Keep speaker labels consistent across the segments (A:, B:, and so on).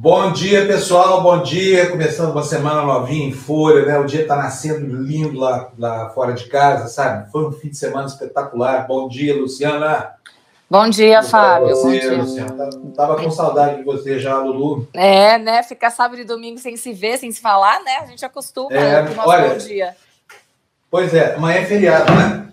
A: Bom dia, pessoal. Bom dia. Começando uma semana novinha em folha, né? O dia está nascendo lindo lá, lá fora de casa, sabe? Foi um fim de semana espetacular. Bom dia, Luciana.
B: Bom dia, Fábio.
A: Você,
B: Bom dia.
A: Luciana. Tava com saudade de você já, Lulu.
B: É, né? Ficar sábado e domingo sem se ver, sem se falar, né? A gente acostuma
A: É,
B: com nosso
A: olha,
B: bom dia.
A: Pois é, amanhã é feriado, né?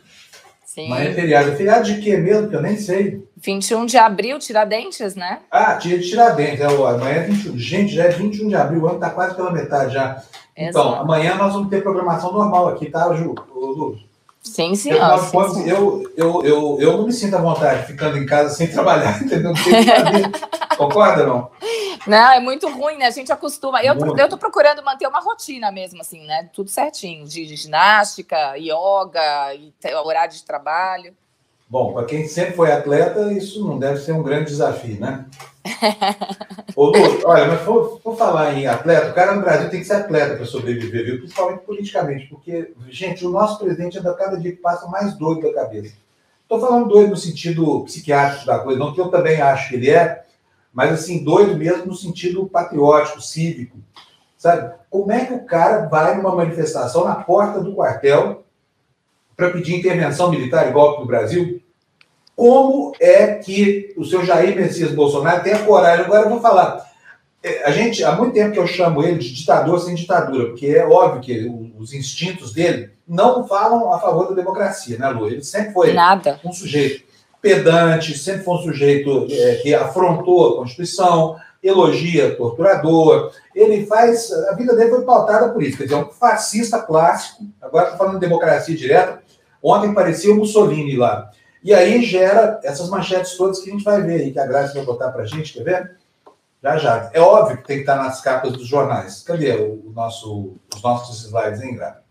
B: Sim.
A: Amanhã é feriado. Feriado de quê mesmo? Que eu nem sei.
B: 21 de abril, Tiradentes, né?
A: Ah, dia de Tiradentes. É, o- amanhã é 21. Gente, já é 21 de abril. O ano está quase pela metade já. Então,
B: Exato.
A: amanhã nós vamos ter programação normal aqui, tá, Ju? Lu?
B: Sim, senhor.
A: de
B: sim, senhor.
A: eu, eu, eu, eu não me sinto à vontade ficando em casa sem trabalhar, entendeu? Concorda, não?
B: Não, é muito ruim, né? A gente acostuma. Eu,
A: Muito.
B: eu tô procurando manter uma rotina mesmo, assim, né? Tudo certinho. De, ginástica, yoga, e horário de trabalho.
A: Bom, para quem sempre foi atleta, isso não deve ser um grande desafio, né? Ô, Lu, olha, mas for, for falar em atleta, o cara no Brasil tem que ser atleta para sobreviver, viu? principalmente politicamente, porque, gente, o nosso presidente anda cada dia que passa mais doido da cabeça. Estou falando doido no sentido psiquiátrico da coisa, não que eu também acho que ele é, mas assim, doido mesmo no sentido patriótico, cívico. Sabe? Como é que o cara vai numa manifestação na porta do quartel para pedir intervenção militar e golpe no Brasil? Como é que o seu Jair Messias Bolsonaro tem a coragem? Agora eu vou falar. É, A gente, há muito tempo que eu chamo ele de ditador sem ditadura, porque é óbvio que os instintos dele não falam a favor da democracia, né, Lu? Ele sempre foi
B: Nada.
A: um sujeito pedante, sempre foi um sujeito é, que afrontou a Constituição, elogia torturador. Ele faz. A vida dele foi pautada por isso. Quer dizer, é um fascista clássico. Agora estou falando de democracia direta. Ontem parecia o Mussolini lá. E aí gera essas manchetes todas que a gente vai ver aí, que a Graça vai botar para a gente, quer ver? Já, já. É óbvio que tem que estar nas capas dos jornais. Cadê o, nosso, os nossos slides, hein, Graça?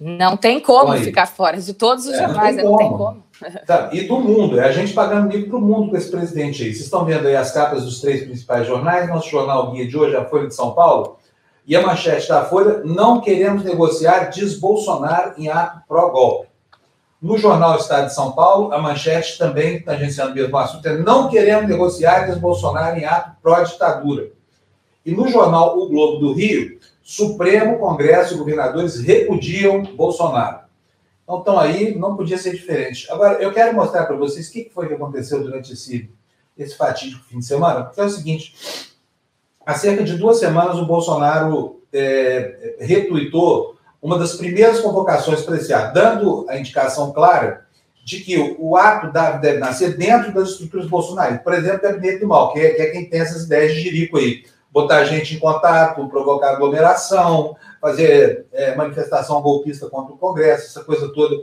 B: Não tem como
A: Aí.
B: ficar fora de todos os
A: É, não
B: jornais,
A: tem
B: né? não tem
A: como.
B: como.
A: Tá, e do mundo, é a gente pagando mico para o mundo com esse presidente aí. Vocês estão vendo aí as capas dos três principais jornais, nosso jornal guia de hoje, a Folha de São Paulo, e a manchete da Folha, não queremos negociar, diz Bolsonaro em ato pró-golpe. No jornal Estado de São Paulo, a manchete também, tangenciando o mesmo assunto, é não queremos negociar, diz Bolsonaro em ato pró-ditadura. E no jornal O Globo do Rio, Supremo, Congresso e governadores repudiam Bolsonaro. Então, estão aí, não podia ser diferente. Agora, eu quero mostrar para vocês o que que foi que aconteceu durante esse, esse fatídico fim de semana, porque é o seguinte: há cerca de duas semanas, o Bolsonaro é, retuitou uma das primeiras convocações para esse ato, dando a indicação clara de que o, ato deve nascer dentro das estruturas bolsonaristas. Por exemplo, o gabinete do mal, que é, é quem tem essas ideias de jirico aí. Botar a gente em contato, provocar aglomeração, fazer é, manifestação golpista contra o Congresso, essa coisa toda.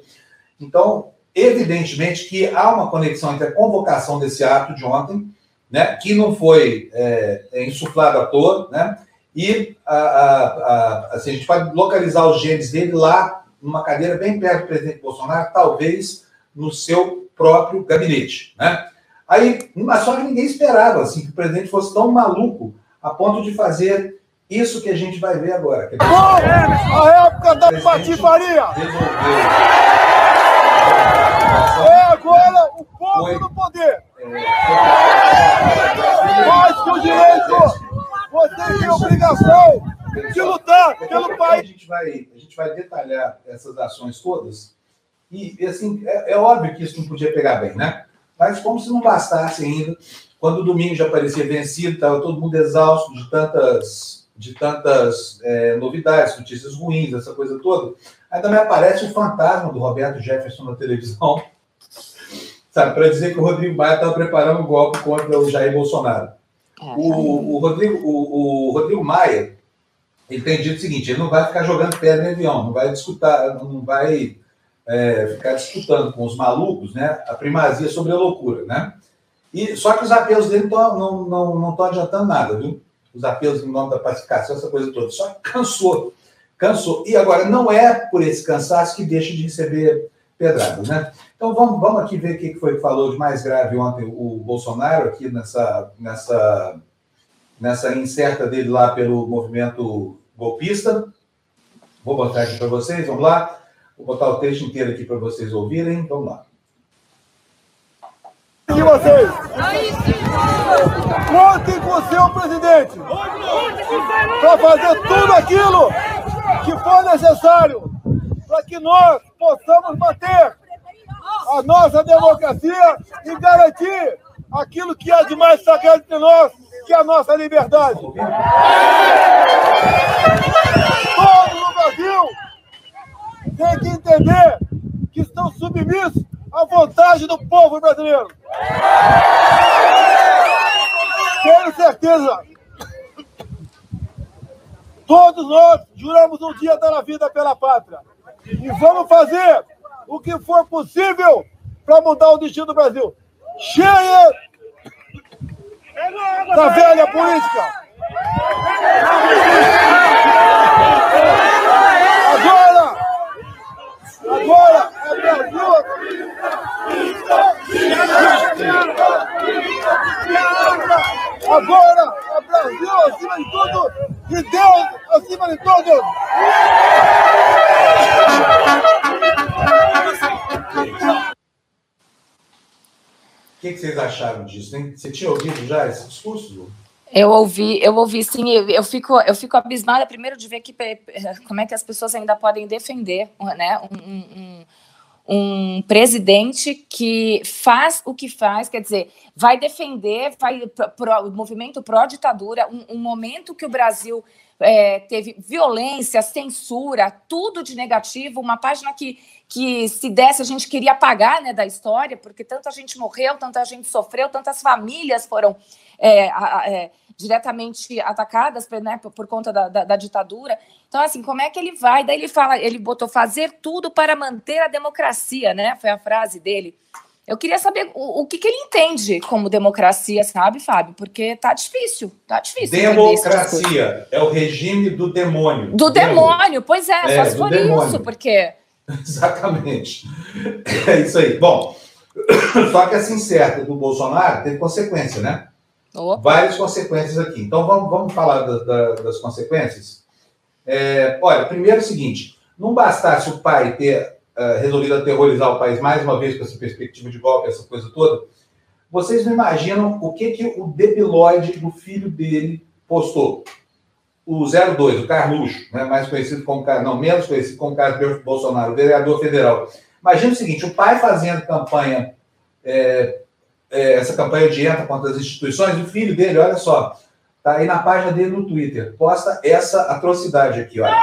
A: Então, evidentemente que há uma conexão entre a convocação desse ato de ontem, né, que não foi é, é, insuflado à toa, né, e a, a, a, assim, a gente pode localizar os genes dele lá, numa cadeira bem perto do presidente Bolsonaro, talvez no seu próprio gabinete. Né? Aí, mas só que ninguém esperava assim, que o presidente fosse tão maluco a ponto de fazer isso que a gente vai ver agora. Quer dizer,
C: A época da patifaria é agora o povo
A: Foi.
C: no poder.
A: É,
C: Mais que o direito, você tem a obrigação de lutar
A: a
C: pelo
A: A
C: país.
A: gente, vai, a gente vai detalhar essas ações todas. E, e, assim, é, é óbvio que isso não podia pegar bem, né? Mas como se não bastasse ainda, quando o domingo já parecia vencido, estava todo mundo exausto de tantas, de tantas é, novidades, notícias ruins, essa coisa toda, aí também aparece o fantasma do Roberto Jefferson na televisão, sabe, para dizer que o Rodrigo Maia estava preparando um golpe contra o Jair Bolsonaro. O, o Rodrigo, o, o Rodrigo Maia, ele tem dito o seguinte: ele não vai ficar jogando pedra em avião, não vai disputar, não vai é, ficar disputando com os malucos, né? A primazia sobre a loucura, né? E só que os apelos dele tão, não não não estão adiantando nada, viu? Os apelos em nome da pacificação, essa coisa toda. Só que cansou, cansou. E agora não é por esse cansaço que deixa de receber pedradas, né? Então vamos, vamos aqui ver o que foi que falou de mais grave ontem o Bolsonaro aqui nessa nessa nessa incerta dele lá pelo movimento golpista. Vou botar aqui para vocês, vamos lá. Vou botar o texto inteiro aqui para vocês ouvirem. Vamos lá.
C: De vocês. Contem com o seu presidente para fazer tudo aquilo que for necessário para que nós possamos manter a nossa democracia e garantir aquilo que é de mais sagrado entre nós, que é a nossa liberdade. Todos no Brasil têm que entender que estão submissos à vontade do povo brasileiro. Tenho certeza. Todos nós juramos um dia dar a vida pela pátria. E vamos fazer o que for possível para mudar o destino do Brasil. Cheia da velha política. Agora, é Brasil. Agora é Brasil acima de tudo e Deus acima de todos.
A: O que, que, vocês acharam disso? Você tinha ouvido já esse discurso, Lu?
B: Eu ouvi, eu ouvi sim, eu fico, eu fico abismada primeiro de ver que como é que as pessoas ainda podem defender né, um, um, um presidente que faz o que faz, quer dizer, vai defender, vai pro, o movimento pró-ditadura, um, um, momento que o Brasil é, teve violência, censura, tudo de negativo, uma página que, que se desse a gente queria apagar né, da história, porque tanta gente morreu, tanta gente sofreu, tantas famílias foram é, é, diretamente atacadas né, por, por conta da, da, da, ditadura. Então, assim, como é que ele vai? Daí ele fala, ele botou fazer tudo para manter a democracia, né? Foi a frase dele. Eu queria saber o, o que, que, ele entende como democracia, sabe, Fábio? Porque tá difícil, tá difícil.
A: Democracia é o regime do demônio.
B: Do demônio, pois é, é só se for demônio. isso, porque.
A: Exatamente. É isso aí. Bom, só que essa incerta do Bolsonaro teve consequência, né? Várias consequências aqui. Então vamos, vamos falar da, da, das consequências. É, olha, primeiro é o seguinte: não bastasse o pai ter uh, resolvido aterrorizar o país mais uma vez com essa perspectiva de golpe, essa coisa toda, vocês não imaginam o que, que o debilóide do filho dele postou. O 02, o Carluxo, né, mais conhecido como, não, menos conhecido como Carlos Bolsonaro, vereador federal. Imagina o seguinte, o pai fazendo campanha, é, é, essa campanha de entra contra as instituições, o filho dele, olha só, tá aí na página dele no Twitter, posta essa atrocidade aqui, olha.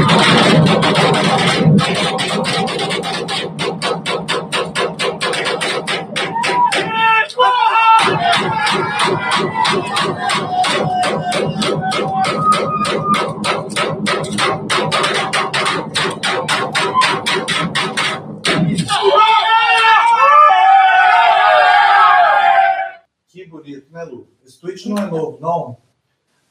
A: tweet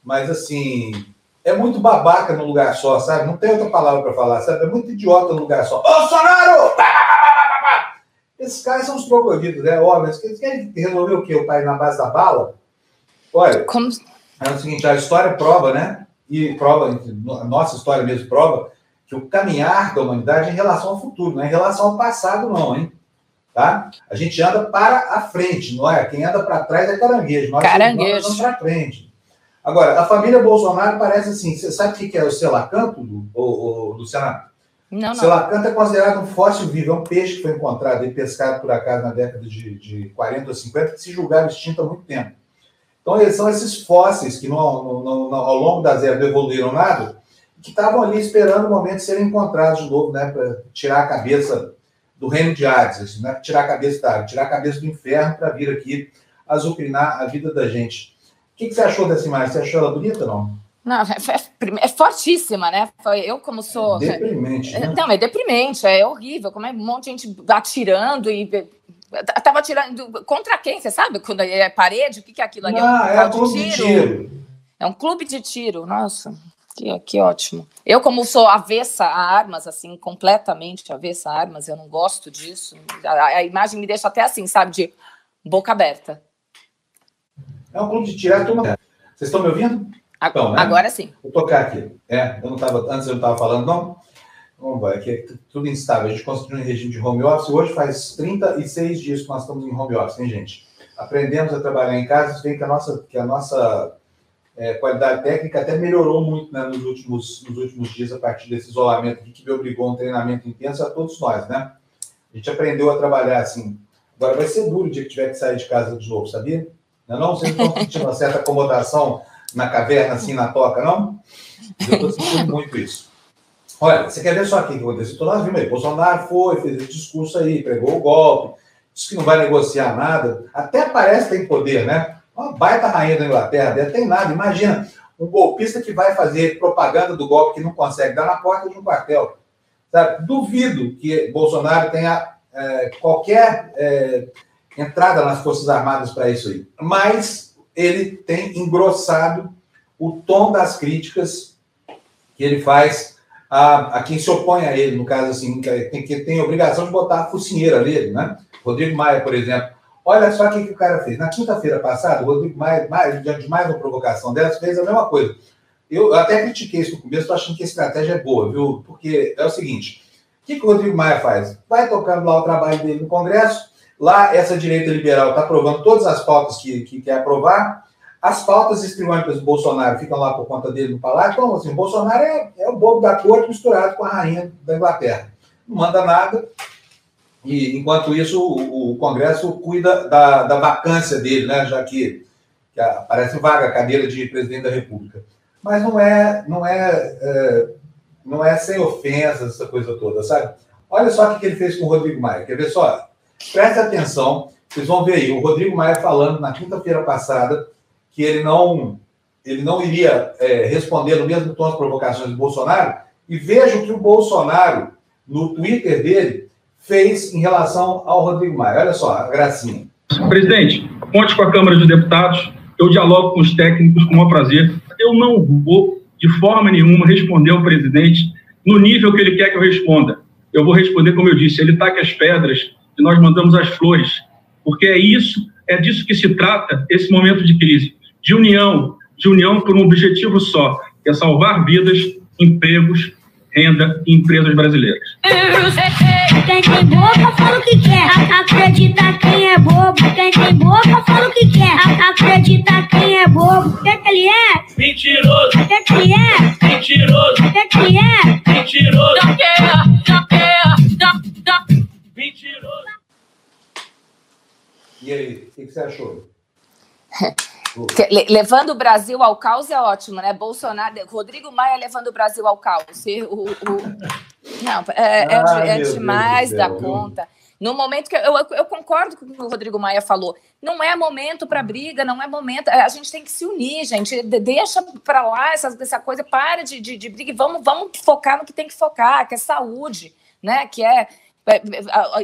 A: Mas, assim, é muito babaca no lugar só, sabe? Não tem outra palavra para falar, sabe? É muito idiota no lugar só. Bolsonaro! Esses caras são os crocodilos, né? Ó, mas eles querem resolver o quê? O país na base da bala? Olha, Como... é o seguinte, a história prova, né? E prova, a nossa história mesmo prova, que o caminhar da humanidade é em relação ao futuro, não é em relação ao passado, não, hein? Tá? A gente anda para a frente, não é? Quem anda para trás é caranguejo. Nós
B: caranguejo.
A: andamos para frente. Agora, a família Bolsonaro parece assim. Você sabe o que é o selacanto, Luciana?
B: Não, não.
A: Selacanto é considerado um fóssil vivo, é um peixe que foi encontrado e pescado por acaso na década de, de 40 ou 50, que se julgava extinto há muito tempo. Então, eles são esses fósseis que no, no, ao longo das eras evoluíram nada, que estavam ali esperando o momento de serem encontrados de novo, né, para tirar a cabeça do reino de Hades, assim, né? tirar a cabeça da água, tirar a cabeça do inferno para vir aqui azucrinar a vida da gente. O que, que, você achou dessa imagem? Você achou ela bonita ou não?
B: Não, é, é, é, fortíssima, né? Eu, como sou.
A: É deprimente. Né?
B: Não, é deprimente, é horrível. Como é um monte de gente atirando e. Tava atirando. Contra quem? Você sabe? Quando é parede? O que, que é aquilo ali?
A: Ah, é um, é um clube de tiro. de tiro.
B: É um clube de tiro, nossa. Que, que ótimo. Eu, como sou avessa a armas, assim, completamente avessa a armas, eu não gosto disso. A, a imagem me deixa até assim, sabe, de boca aberta.
A: É um clube de tiro, é turma. Vocês estão me ouvindo?
B: Então, né? Agora sim.
A: Vou tocar aqui. É, eu não tava, antes eu não estava falando, não. Vamos ver, aqui é tudo instável. A gente construiu em regime de home office. Hoje faz 36 dias que nós estamos em home office, hein, gente? Aprendemos a trabalhar em casa, vê que a nossa, que a nossa é, qualidade técnica até melhorou muito né, nos, últimos, nos últimos dias, a partir desse isolamento aqui, que me obrigou a um treinamento intenso a todos nós, né? A gente aprendeu a trabalhar assim. Agora vai ser duro o dia que tiver que sair de casa de novo, sabia? Não, é não? Vocês estão sentindo uma certa acomodação na caverna, assim, na toca, não? Eu estou sentindo muito isso. Olha, você quer ver só aqui o que aconteceu? Então, nós vimos aí, Bolsonaro foi, fez esse discurso aí, pregou o golpe, disse que não vai negociar nada, até parece que tem poder, né? Uma baita rainha da Inglaterra, não tem nada. Imagina, um golpista que vai fazer propaganda do golpe que não consegue dar na porta de um quartel. Sabe? Duvido que Bolsonaro tenha é, qualquer é, entrada nas Forças Armadas para isso aí. Mas ele tem engrossado o tom das críticas que ele faz a, a quem se opõe a ele, no caso assim, que tem, que tem obrigação de botar a focinheira nele, né? Rodrigo Maia, por exemplo. Olha só o que, que o cara fez. Na quinta-feira passada, o Rodrigo Maia, mais, diante de mais uma provocação dessa, fez a mesma coisa. Eu até critiquei isso no começo, estou achando que a estratégia é boa, viu? Porque é o seguinte: o que, que o Rodrigo Maia faz? Vai tocando lá o trabalho dele no Congresso, lá essa direita liberal está aprovando todas as pautas que, que quer aprovar, as pautas estriônicas do Bolsonaro ficam lá por conta dele no palácio. Então, assim, o Bolsonaro é, é o bobo da corte misturado com a rainha da Inglaterra. Não manda nada. E, enquanto isso, o, o Congresso cuida da, da, vacância dele, né? já que, que aparece vaga a cadeira de presidente da República. Mas não é, não é, é não é sem ofensas, essa coisa toda, sabe? Olha só o que ele fez com o Rodrigo Maia. Quer ver só? Preste atenção, vocês vão ver aí. O Rodrigo Maia falando na quinta-feira passada que ele não, ele não iria é, responder no mesmo tom as provocações do Bolsonaro, e veja o que o Bolsonaro, no Twitter dele, fez em relação ao Rodrigo Maia. Olha só, a gracinha.
D: Presidente, conte com a Câmara de Deputados, eu dialogo com os técnicos com o maior prazer. Eu não vou, de forma nenhuma, responder ao presidente no nível que ele quer que eu responda. Eu vou responder, como eu disse, ele taca as pedras e nós mandamos as flores, porque é isso, é disso que se trata esse momento de crise de união, de união por um objetivo só, que é salvar vidas, empregos, renda e empresas brasileiras.
E: Quem tem boca fala o que quer, acredita quem é bobo. Quem tem boca fala o que quer, acredita quem é bobo. O que, que ele é?
F: Mentiroso.
E: O que, que ele é?
F: Mentiroso.
E: O que, que ele é?
F: Mentiroso.
E: Não quer, não quer.
F: Mentiroso.
A: E aí, o que, que você achou?
B: Levando o Brasil ao caos é ótimo, né? Bolsonaro, Rodrigo Maia levando o Brasil ao caos. O, o... Não, é, é, ah, é demais da conta. No momento que eu, eu, eu, concordo com o que o Rodrigo Maia falou, não é momento para briga, não é momento. A gente tem que se unir, gente. Deixa para lá essa, essa coisa, para de, de, de briga e vamos, vamos focar no que tem que focar, que é saúde, né? Que é é,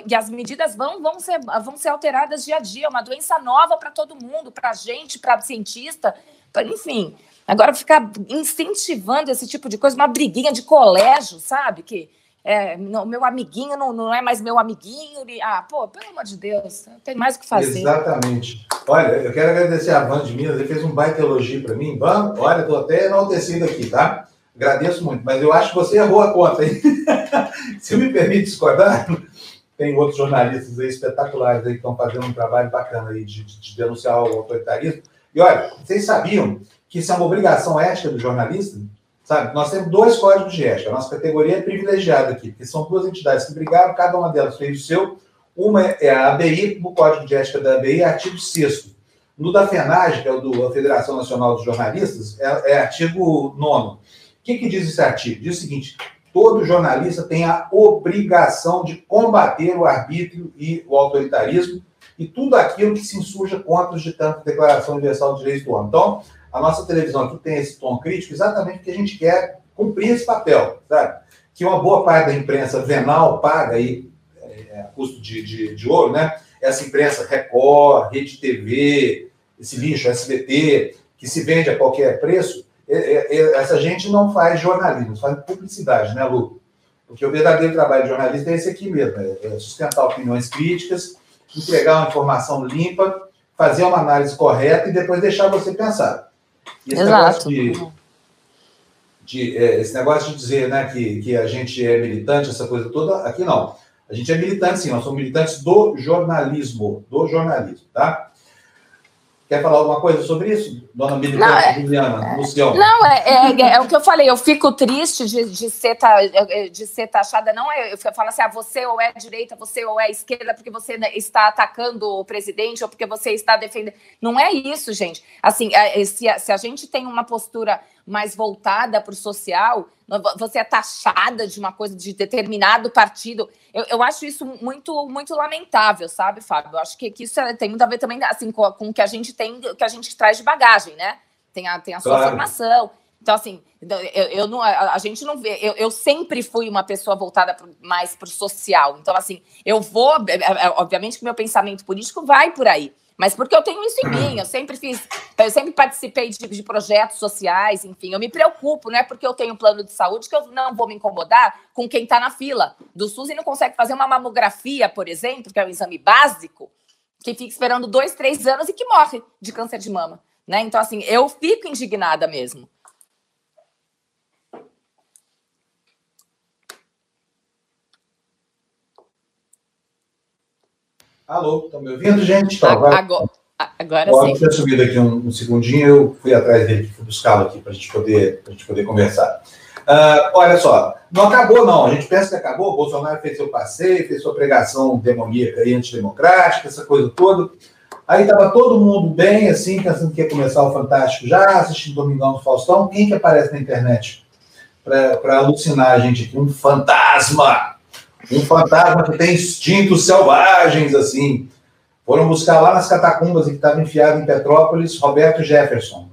B: e as medidas vão, vão, ser, vão ser alteradas dia a dia, é uma doença nova para todo mundo, para a gente, para cientista, pra, enfim. Agora ficar incentivando esse tipo de coisa, uma briguinha de colégio, sabe? Que é, não, meu amiguinho não, não é mais meu amiguinho. E, ah, pô, pelo amor de Deus, tem mais o que fazer.
A: Exatamente. Olha, eu quero agradecer a Van de Minas, ele fez um baita elogio para mim. Van, olha, estou até enaltecido aqui, tá? Agradeço muito, mas eu acho que você errou a conta? Se me permite discordar, tem outros jornalistas aí espetaculares aí que estão fazendo um trabalho bacana aí de, de, de denunciar o autoritarismo. E olha, vocês sabiam que isso é uma obrigação ética do jornalista? Sabe? Nós temos dois códigos de ética. A nossa categoria é privilegiada aqui, porque são duas entidades que brigaram, cada uma delas fez o seu. Uma é a ABI, o código de ética da ABI é artigo 6 No da FENAGE, que é o da Federação Nacional dos Jornalistas, é, é artigo 9 que, que diz esse artigo? Diz o seguinte: todo jornalista tem a obrigação de combater o arbítrio e o autoritarismo e tudo aquilo que se insurja contra os ditantes da Declaração Universal dos Direitos do Homem. Então, a nossa televisão aqui tem esse tom crítico exatamente porque a gente quer cumprir esse papel, sabe? Que uma boa parte da imprensa venal paga aí é, a custo de, de, de ouro, né? Essa imprensa Record, Rede TV, esse lixo, SBT, que se vende a qualquer preço, é, é, é, essa gente não faz jornalismo, faz publicidade, né, Lu? Porque o verdadeiro trabalho de jornalista é esse aqui mesmo: é sustentar opiniões críticas, entregar uma informação limpa, fazer uma análise correta e depois deixar você pensar. E esse
B: Exato.
A: negócio de, de, é, esse negócio de dizer né, que, que a gente é militante, essa coisa toda, aqui não. A gente é militante, sim, nós somos militantes do jornalismo, do jornalismo, tá? Quer falar alguma coisa sobre isso, dona militante
B: Não, é-
A: Juliana, Lucião?
B: Não, é, é, é o que eu falei, eu fico triste de, de, ser, de ser taxada, não é, eu falo assim, ah, você ou é direita, você ou é esquerda, porque você está atacando o presidente ou porque você está defendendo. Não é isso, gente. Assim, é, é, se se a gente tem uma postura mais voltada para o social, você é taxada de uma coisa de determinado partido. Eu, eu acho isso muito, muito lamentável, sabe, Fábio? Eu acho que, que isso é- tem muito a ver também assim, com, com o que a gente tem, o que a gente traz de bagagem, né? Tem a, tem a sua
A: Claro.
B: formação. Então, assim, eu, eu não, a, a gente não vê. Eu, eu sempre fui uma pessoa voltada pro- mais para o social. Então, assim, eu vou. é, é, Obviamente que meu pensamento político vai por aí. Mas porque eu tenho isso em mim, eu sempre fiz, eu sempre participei de, de projetos sociais, enfim, eu me preocupo, não é porque eu tenho plano de saúde que eu não vou me incomodar com quem está na fila do SUS e não consegue fazer uma mamografia, por exemplo, que é um exame básico, que fica esperando dois, três anos e que morre de câncer de mama. Né? Então, assim, eu fico indignada mesmo.
A: Alô, estão me ouvindo, gente? Então,
B: A-
A: agora,
B: Agora, agora sim.
A: tinha subido aqui um, um segundinho, eu fui atrás dele, fui buscá-lo aqui para a gente poder, conversar. Ah, olha só, não acabou não, a gente pensa que acabou, o Bolsonaro fez seu passeio, fez sua pregação demoníaca e antidemocrática, essa coisa toda. Aí estava todo mundo bem, assim, pensando que ia começar o Fantástico já, assistindo Domingão do Faustão. Quem que aparece na internet para alucinar a gente aqui? Um fantasma! Um fantasma que tem instintos selvagens, assim. Foram buscar lá nas catacumbas que estava enfiado em Petrópolis, Roberto Jefferson.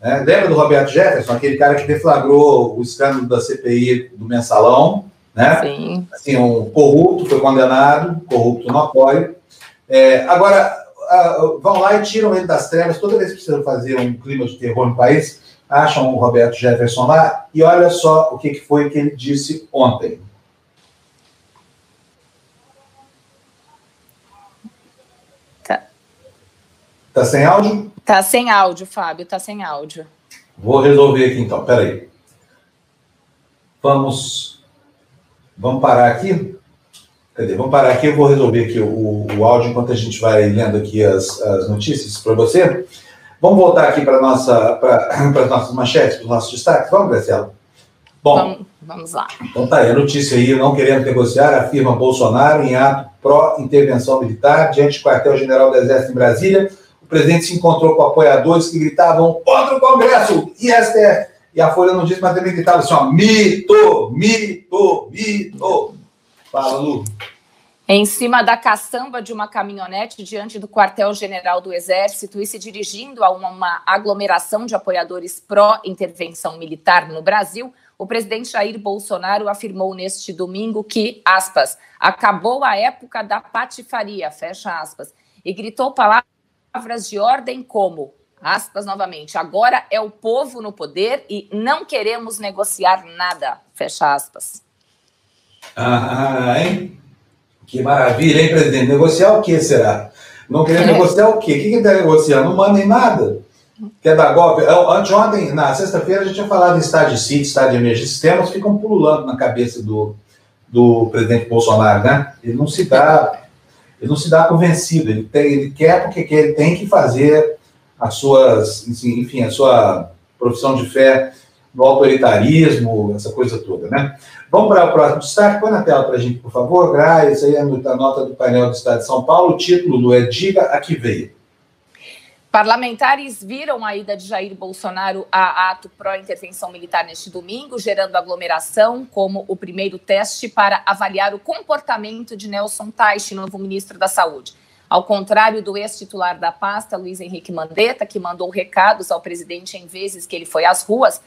A: Né? Lembra do Roberto Jefferson? Aquele cara que deflagrou o escândalo da CPI do mensalão, né?
B: Sim.
A: assim, um corrupto, foi condenado, corrupto no apoio. É, agora, vão lá e tiram ele das trevas, toda vez que precisam fazer um clima de terror no país, acham o Roberto Jefferson lá, e olha só o que, que foi que ele disse ontem.
B: Tá
A: sem áudio?
B: Tá sem áudio, Fábio, tá sem áudio.
A: Vou resolver aqui então, peraí. Vamos, vamos parar aqui? Cadê? Vamos parar aqui, eu vou resolver aqui o, o áudio enquanto a gente vai lendo aqui as, as notícias para você. Vamos voltar aqui para nossa, para as nossas manchetes, para os nossos destaques. Vamos, Graciela? Bom,
B: Vamos, vamos lá.
A: então tá aí a notícia aí, não querendo negociar, afirma Bolsonaro em ato pró-intervenção militar diante do quartel-general do Exército em Brasília. O presidente se encontrou com apoiadores que gritavam contra o Congresso e STF. E a Folha não disse, mas também gritava assim, ó, mito, mito, mito. Fala, Lu.
B: Em cima da caçamba de uma caminhonete diante do quartel-general do Exército e se dirigindo a uma, aglomeração de apoiadores pró-intervenção militar no Brasil, o presidente Jair Bolsonaro afirmou neste domingo que, aspas, acabou a época da patifaria, fecha aspas, e gritou palavras de ordem como, aspas novamente, agora é o povo no poder e não queremos negociar nada, fecha aspas.
A: Ah, hein? Que maravilha, hein, presidente? Negociar o que será? Não querer
B: É.
A: negociar o quê? O que que está negociando? Não mandem nada. Quer dar golpe? Anteontem, na sexta-feira, a gente tinha falado em estado de sítio, estado de emergência. Esses temas ficam pululando na cabeça do, do presidente Bolsonaro, né? Ele não se dá, ele não se dá convencido. Ele, tem, ele quer porque quer, ele tem que fazer as suas, enfim, a sua profissão de fé no autoritarismo, essa coisa toda, né? Vamos para o próximo destaque. Põe na tela para a gente, por favor, Gra. Isso aí a nota do painel do Estado de São Paulo. O título é Diga a que veio.
B: Parlamentares viram a ida de Jair Bolsonaro a ato pró-intervenção militar neste domingo, gerando aglomeração como o primeiro teste para avaliar o comportamento de Nelson Teich, novo ministro da Saúde. Ao contrário do ex-titular da pasta, Luiz Henrique Mandetta, que mandou recados ao presidente em vezes que ele foi às ruas,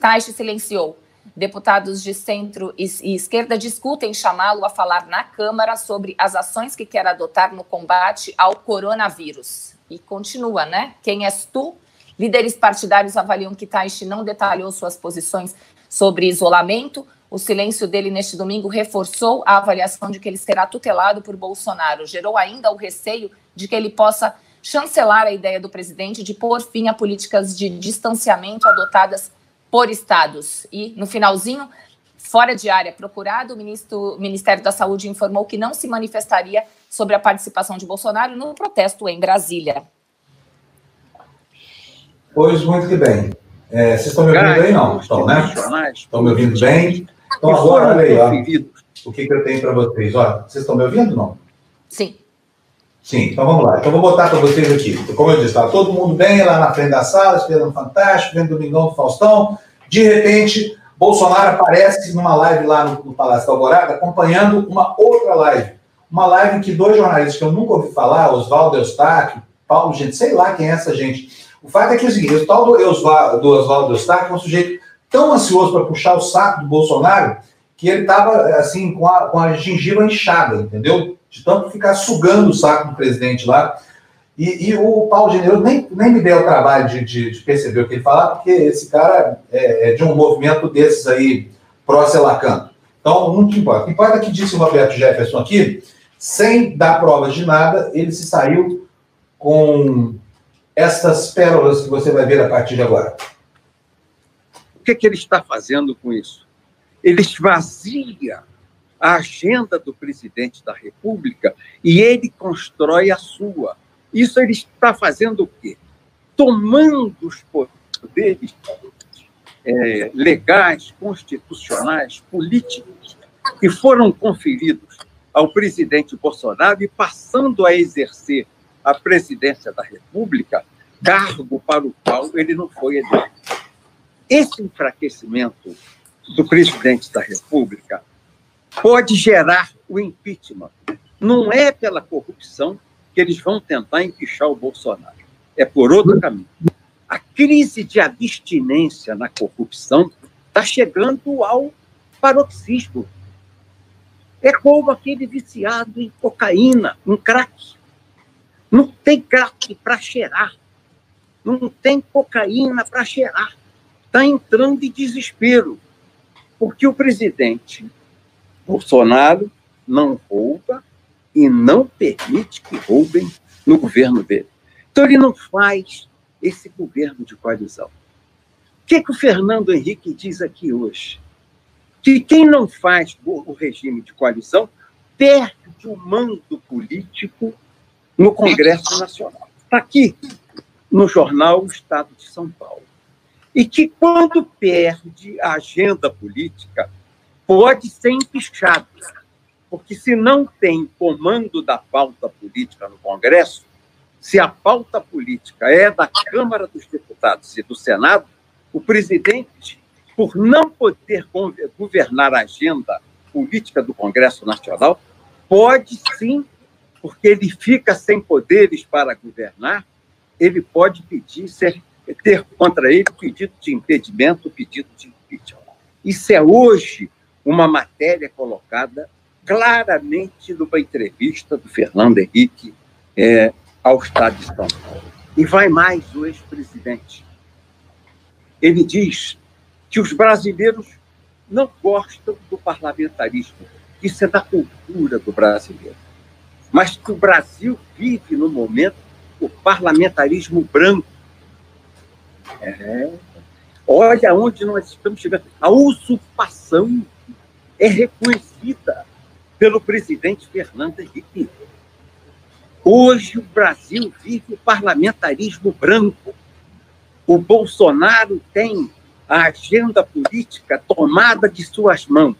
B: Teich silenciou. Deputados de centro e esquerda discutem chamá-lo a falar na Câmara sobre as ações que quer adotar no combate ao coronavírus. E continua, né? Quem és tu? Líderes partidários avaliam que Taishi não detalhou suas posições sobre isolamento. O silêncio dele neste domingo reforçou a avaliação de que ele será tutelado por Bolsonaro. Gerou ainda o receio de que ele possa chancelar a ideia do presidente de pôr fim a políticas de distanciamento adotadas por estados. E, no finalzinho, fora de área procurada, o ministro, Ministério da Saúde informou que não se manifestaria sobre a participação de Bolsonaro no protesto em Brasília.
A: Pois muito que bem. É, vocês estão me ouvindo bem, não? Estão, né? Estão me ouvindo bem? Então, agora, olha aí, ó, o que, que eu tenho para vocês. Olha, vocês estão me ouvindo, não?
B: Sim.
A: Sim, então vamos lá. Então vou botar para vocês aqui. Como eu disse, estava todo mundo bem lá na frente da sala, esperando Fantástico, vendo Domingão do Faustão. De repente, Bolsonaro aparece numa live lá no, no Palácio da Alvorada, acompanhando uma outra live. Uma live que dois jornalistas que eu nunca ouvi falar, Oswaldo Eustáquio, Paulo, gente, sei lá quem é essa gente. O fato é que é o seguinte, o tal do Oswaldo Eustáquio é um sujeito tão ansioso para puxar o saco do Bolsonaro que ele estava, assim, com a, com a gengiva inchada, entendeu? De tanto ficar sugando o saco do presidente lá. E, e o Paulo Generoso nem, nem me deu o trabalho de, de, de, perceber o que ele falava, porque esse cara é, é de um movimento desses aí, pró-Selacanto. Então, não te importa. O que importa é que disse o Roberto Jefferson aqui, sem dar provas de nada, ele se saiu com estas pérolas que você vai ver a partir de agora.
G: O que, é que ele está fazendo com isso? Ele esvazia a agenda do presidente da República e ele constrói a sua. Isso ele está fazendo o quê? Tomando os poderes é, legais, constitucionais, políticos que foram conferidos ao presidente Bolsonaro e passando a exercer a presidência da República, cargo para o qual ele não foi eleito. Esse enfraquecimento do presidente da República pode gerar o impeachment. Não é pela corrupção que eles vão tentar empichar o Bolsonaro. É por outro caminho. A crise de abstinência na corrupção está chegando ao paroxismo. É como aquele viciado em cocaína, em crack. Não tem crack para cheirar. Não tem cocaína para cheirar. Está entrando em desespero. Porque o presidente Bolsonaro não rouba e não permite que roubem no governo dele. Então, ele não faz esse governo de coalizão. O que, que o Fernando Henrique diz aqui hoje? Que quem não faz o regime de coalizão perde o mando político no Congresso Nacional. Está aqui no jornal O Estado de São Paulo. E que, quando perde a agenda política, pode ser empichado porque se não tem comando da pauta política no Congresso, se a pauta política é da Câmara dos Deputados e do Senado, o presidente, por não poder governar a agenda política do Congresso Nacional, pode sim, porque ele fica sem poderes para governar, ele pode pedir, ser, ter contra ele pedido de impedimento, pedido de impeachment. Isso é hoje uma matéria colocada claramente numa entrevista do Fernando Henrique é, ao Estado de São Paulo. E vai mais o ex-presidente. Ele diz que os brasileiros não gostam do parlamentarismo. Isso é da cultura do brasileiro. Mas que o Brasil vive, no momento, o parlamentarismo branco. É. Olha onde nós estamos chegando. A usurpação é reconhecida pelo presidente Fernando Henrique. Hoje o Brasil vive o parlamentarismo branco. O Bolsonaro tem a agenda política tomada de suas mãos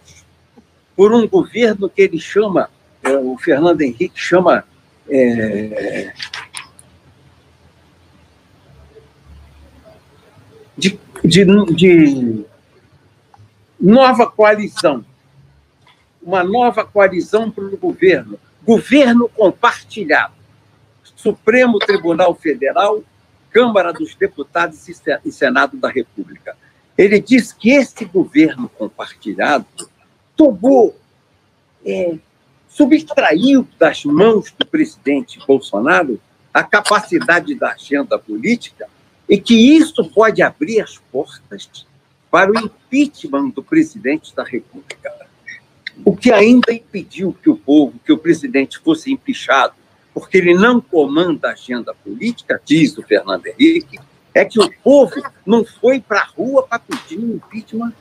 G: por um governo que ele chama, é, o Fernando Henrique chama é, de, de, de nova coalizão uma nova coalizão para o governo, governo compartilhado. Supremo Tribunal Federal, Câmara dos Deputados e Senado da República. Ele diz que esse governo compartilhado tomou, é, subtraiu das mãos do presidente Bolsonaro a capacidade da agenda política e que isso pode abrir as portas para o impeachment do presidente da República. O que ainda impediu que o povo, que o presidente fosse empichado porque ele não comanda a agenda política, diz o Fernando Henrique, é que o povo não foi para a rua para pedir impeachment.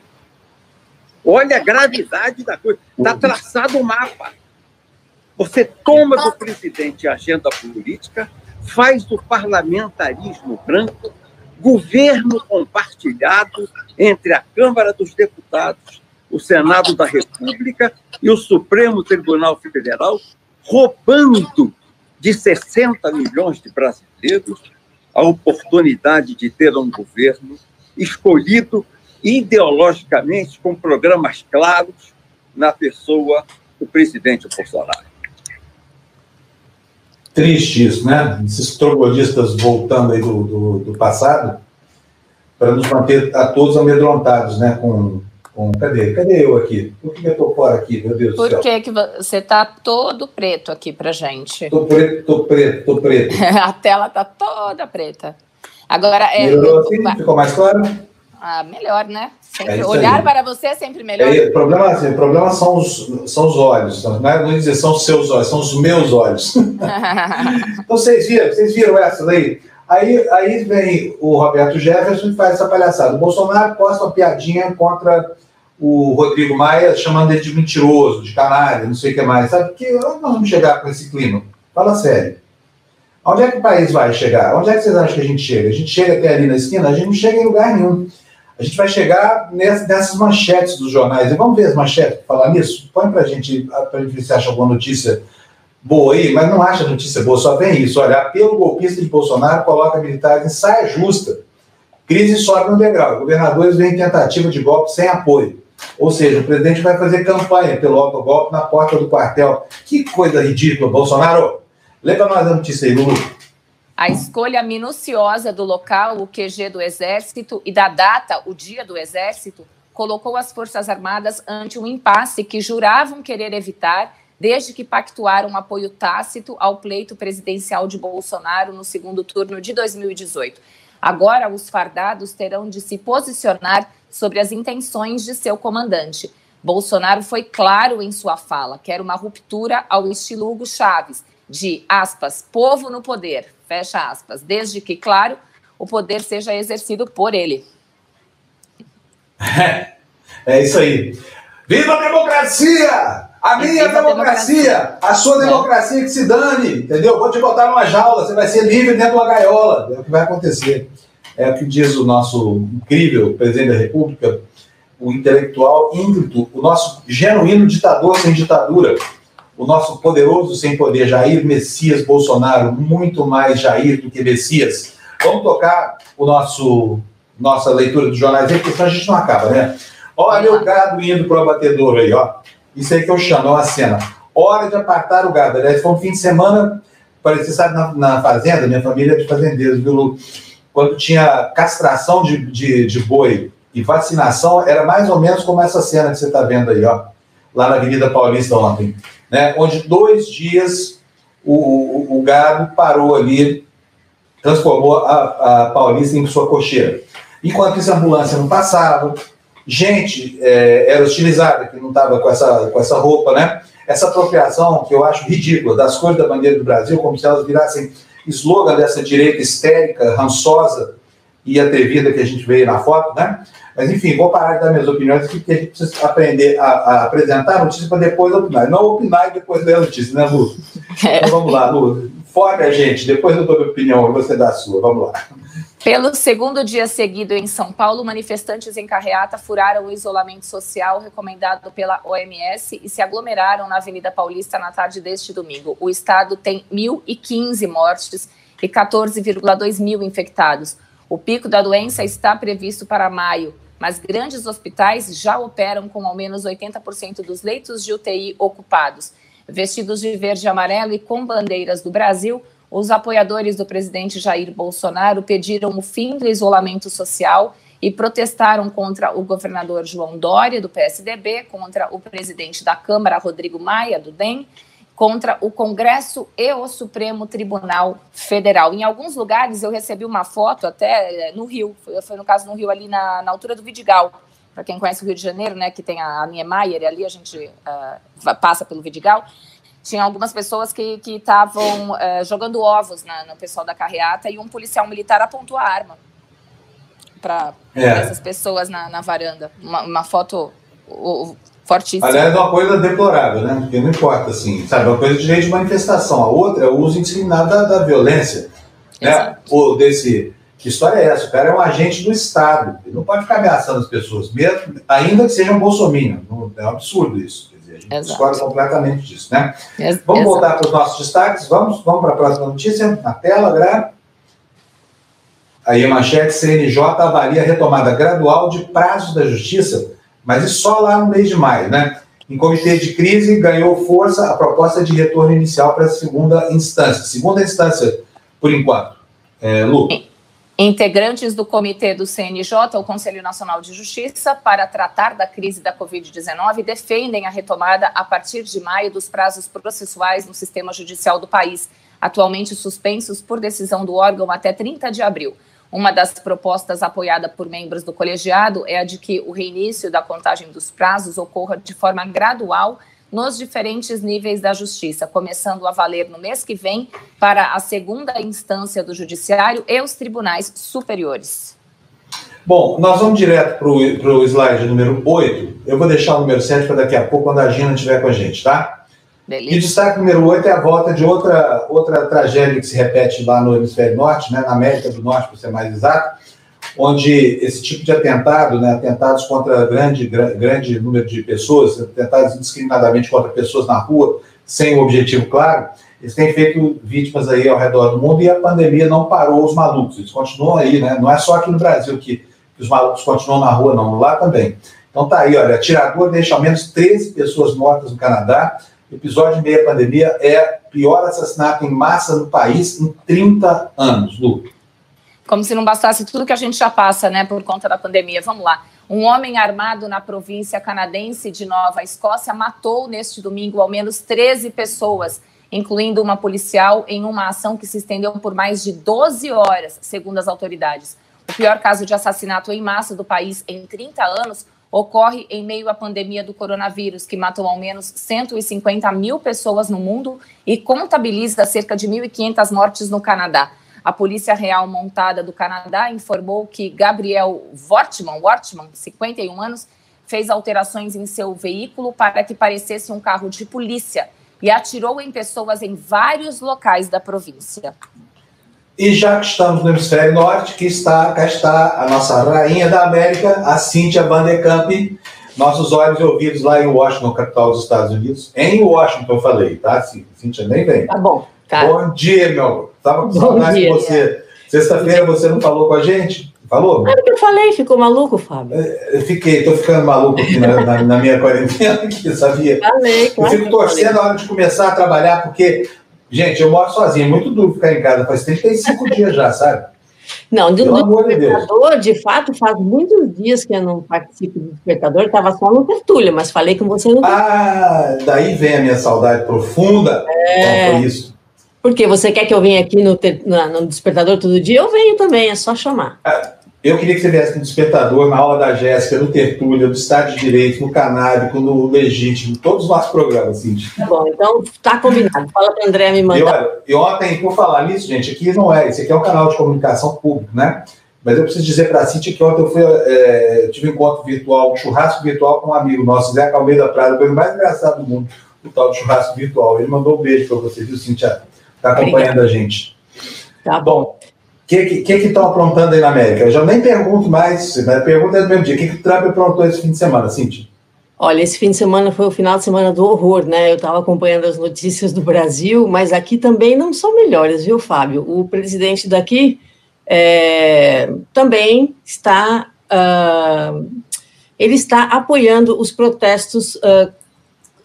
G: Olha a gravidade da coisa. Está traçado o mapa. Você toma do presidente a agenda política, faz do parlamentarismo branco governo compartilhado entre a Câmara dos Deputados, o Senado da República e o Supremo Tribunal Federal, roubando de 60 milhões de brasileiros a oportunidade de ter um governo escolhido ideologicamente com programas claros na pessoa do presidente Bolsonaro.
A: Triste isso, né? Esses troglodistas voltando aí do, do, do passado para nos manter a todos amedrontados, né? Com, com cadê? Cadê eu aqui? Por que eu estou fora aqui, meu Deus
B: Por
A: do céu?
B: que, que você tá todo preto aqui pra gente?
A: Tô preto, tô preto, tô preto.
B: A tela tá toda preta. Agora é.
A: Melhorou assim? Ficou mais claro?
B: Ah, melhor, né?
A: É
B: olhar
A: aí.
B: para você é sempre melhor.
A: É, o problema, assim, o problema são, os, são os olhos, não é não dizer são os seus olhos, são os meus olhos. Então vocês viram, vocês viram essa daí? Aí, aí vem o Roberto Jefferson e faz essa palhaçada. O Bolsonaro posta uma piadinha contra o Rodrigo Maia, chamando ele de mentiroso, de canalha, não sei o que mais. Sabe que nós vamos chegar com esse clima? Fala sério. Onde é que o país vai chegar? Onde é que vocês acham que a gente chega? A gente chega até ali na esquina? A gente não chega em lugar nenhum. A gente vai chegar ness- nessas manchetes dos jornais. E vamos ver as manchetes falar nisso? Põe para a gente, para gente ver se acha alguma notícia boa aí, mas não acha notícia boa, só vem isso. Olha, apelo golpista de Bolsonaro coloca militares em saia justa. Crise sobe no degrau. Governadores veem tentativa de golpe sem apoio. Ou seja, o presidente vai fazer campanha pelo autogolpe na porta do quartel. Que coisa ridícula, Bolsonaro. Para nós a notícia aí, Lulu.
B: A escolha minuciosa do local, o QG do Exército, e da data, o dia do Exército, colocou as Forças Armadas ante um impasse que juravam querer evitar desde que pactuaram apoio tácito ao pleito presidencial de Bolsonaro no segundo turno de 2018. Agora, os fardados terão de se posicionar sobre as intenções de seu comandante. Bolsonaro foi claro em sua fala, quer uma ruptura ao estilo Hugo Chaves, de aspas, povo no poder, fecha aspas, desde que, claro, o poder seja exercido por ele.
A: É isso aí. Viva a democracia! A minha
B: a
A: democracia! A sua
B: É.
A: democracia que se dane, entendeu? Vou te botar numa jaula, você vai ser livre dentro de uma gaiola. É o que vai acontecer. É o que diz o nosso incrível presidente da República, o intelectual ínclito, o nosso genuíno ditador sem ditadura, o nosso poderoso sem poder, Jair Messias Bolsonaro, muito mais Jair do que Messias. Vamos tocar o nosso nossa leitura dos jornais aí, porque senão a gente não acaba, né? Olha o gado indo para o abatedor aí, ó. Isso aí que eu chamo, é uma cena. Hora de apartar o gado. Aliás, foi um fim de semana, parecia, sabe, na, na fazenda, minha família é de fazendeiros, viu, Lu? Quando tinha castração de, de, de boi e vacinação, era mais ou menos como essa cena que você está vendo aí, ó. Lá na Avenida Paulista ontem. Né? Onde dois dias o, o, o gado parou ali, transformou a, a Paulista em sua cocheira. Enquanto isso, a ambulância não passava, gente é, era hostilizada, que não estava com essa, com essa roupa, né? Essa apropriação que eu acho ridícula das cores da bandeira do Brasil, como se elas virassem slogan dessa direita histérica, rançosa e atrevida que a gente aí na foto, né? Mas, enfim, vou parar de dar minhas opiniões aqui, porque a gente precisa aprender a, a apresentar a notícia para depois opinar. Não opinar e depois ler a notícia, né, Lu? Então vamos lá, Lu. Foge a gente, depois eu dou minha opinião, você dá a sua. Vamos lá.
B: Pelo segundo dia seguido em São Paulo, manifestantes em carreata furaram o isolamento social recomendado pela OMS e se aglomeraram na Avenida Paulista na tarde deste domingo. O estado tem 1.015 mortes e 14,2 mil infectados. O pico da doença está previsto para maio, mas grandes hospitais já operam com ao menos 80% dos leitos de UTI ocupados. Vestidos de verde e amarelo e com bandeiras do Brasil, os apoiadores do presidente Jair Bolsonaro pediram o fim do isolamento social e protestaram contra o governador João Dória, do PSDB, contra o presidente da Câmara, Rodrigo Maia, do DEM, contra o Congresso e o Supremo Tribunal Federal. Em alguns lugares eu recebi uma foto, até eh, no Rio, foi, no caso no Rio, ali na, na altura do Vidigal. Para quem conhece o Rio de Janeiro, né, que tem a, a Niemeyer, ali a gente uh, passa pelo Vidigal tinha algumas pessoas que estavam é, jogando ovos na, no pessoal da carreata e um policial militar apontou a arma para
A: É.
B: essas pessoas na, na varanda. Uma, uma foto o- fortíssima.
A: Aliás, é uma coisa deplorável, né? Porque não importa, assim, sabe? Uma coisa de direito de manifestação. A outra é o uso indiscriminado da, da violência. Né? Ou desse. Que história é essa? O cara é um agente do Estado. Ele não pode ficar ameaçando as pessoas, mesmo, ainda que seja um bolsominion. É um absurdo isso. Dizer, a gente
B: Exato.
A: discorda completamente disso, né?
B: Ex-
A: Vamos
B: exato.
A: voltar para os nossos destaques. Vamos, vamos para a próxima notícia. Na tela, Gra. Aí a manchete CNJ avalia a retomada gradual de prazos da justiça, mas isso só lá no mês de maio, né? Em comitê de crise, ganhou força a proposta de retorno inicial para a segunda instância. Segunda instância, por enquanto. É, Lu,
B: Integrantes do comitê do CNJ, o Conselho Nacional de Justiça, para tratar da crise da Covid-19, defendem a retomada a partir de maio dos prazos processuais no sistema judicial do país, atualmente suspensos por decisão do órgão até 30 de abril. Uma das propostas apoiada por membros do colegiado é a de que o reinício da contagem dos prazos ocorra de forma gradual nos diferentes níveis da justiça, começando a valer no mês que vem para a segunda instância do judiciário e os tribunais superiores.
A: Bom, nós vamos direto para o slide número 8. Eu vou deixar o número 7 para daqui a pouco, quando a Gina estiver com a gente, tá? E
B: Beleza?
A: destaque número 8 é a volta de outra, outra tragédia que se repete lá no hemisfério norte, né, na América do Norte, para ser mais exato, onde esse tipo de atentado, né, atentados contra grande, gra- grande número de pessoas, atentados indiscriminadamente contra pessoas na rua, sem um objetivo claro, eles têm feito vítimas aí ao redor do mundo e a pandemia não parou os malucos, eles continuam aí, né, não é só aqui no Brasil que, os malucos continuam na rua, não, lá também. Então tá aí, olha, atirador deixa ao menos 13 pessoas mortas no Canadá, episódio à pandemia é pior assassinato em massa no país em 30 anos, Lu.
B: Como se não bastasse tudo que a gente já passa, né, por conta da pandemia. Vamos lá. Um homem armado na província canadense de Nova Escócia matou neste domingo ao menos 13 pessoas, incluindo uma policial, em uma ação que se estendeu por mais de 12 horas, segundo as autoridades. O pior caso de assassinato em massa do país em 30 anos ocorre em meio à pandemia do coronavírus, que matou ao menos 150 mil pessoas no mundo e contabiliza cerca de 1.500 mortes no Canadá. A Polícia Real Montada do Canadá informou que Gabriel Wortman, Wortman, 51 anos, fez alterações em seu veículo para que parecesse um carro de polícia e atirou em pessoas em vários locais da província.
A: E já que estamos no hemisfério norte, que está, cá está a nossa rainha da América, a Cíntia Van de Camp, nossos olhos e ouvidos lá em Washington, capital dos Estados Unidos. Em Washington, eu falei, tá? Cíntia nem vem.
H: Tá bom. Tá.
A: Bom dia, meu. Tava com saudade de você. Sexta-feira você não falou com a gente? Falou?
H: Claro que eu falei, ficou maluco, Fábio?
A: Eu fiquei, tô ficando maluco aqui na, na- na minha quarentena, aqui, sabia?
H: Falei,
A: Eu
H: claro.
A: fico
H: eu falei.
A: torcendo na hora de começar a trabalhar, porque, gente, eu moro sozinho, é muito duro ficar em casa, faz 35 dias já, sabe?
H: Não, do,
A: Pelo
H: do
A: amor de
H: despertador, de fato, faz muitos dias que eu não participo do despertador, estava só no tertúlia, mas falei com você no
A: Ah, daí vem a minha saudade profunda.
H: É.
A: Então, foi isso.
H: Porque você quer que eu venha aqui no, na- no despertador todo dia? Eu venho também, é só chamar.
A: Eu queria que você viesse no Despertador, na aula da Jéssica, no Tertúlia, no Estado de Direito, no Canábico, no Legítimo, todos os nossos programas, assim.
H: Tá bom, então tá combinado. Fala para André me
A: E
H: mandar.
A: olha, e ontem, por falar nisso, gente, aqui não é, esse aqui é um canal de comunicação público, né? Mas eu preciso dizer para a Cintia que ontem eu fui, é, tive um encontro virtual, um churrasco virtual com um amigo nosso, Zé Calmeida Prado, a coisa mais engraçada do mundo, o tal de churrasco virtual. Ele mandou um beijo para você, viu, Cintia? Está acompanhando a gente.
H: Tá bom.
A: O que que estão aprontando aí na América? Eu já nem pergunto mais, né? pergunta é do mesmo dia. O que, que o Trump aprontou esse fim de semana, Cintia?
H: Olha, esse fim de semana foi o final de semana do horror, né? Eu estava acompanhando as notícias do Brasil, mas aqui também não são melhores, viu, Fábio? O presidente daqui é, também está. ah, ele está apoiando os protestos ah,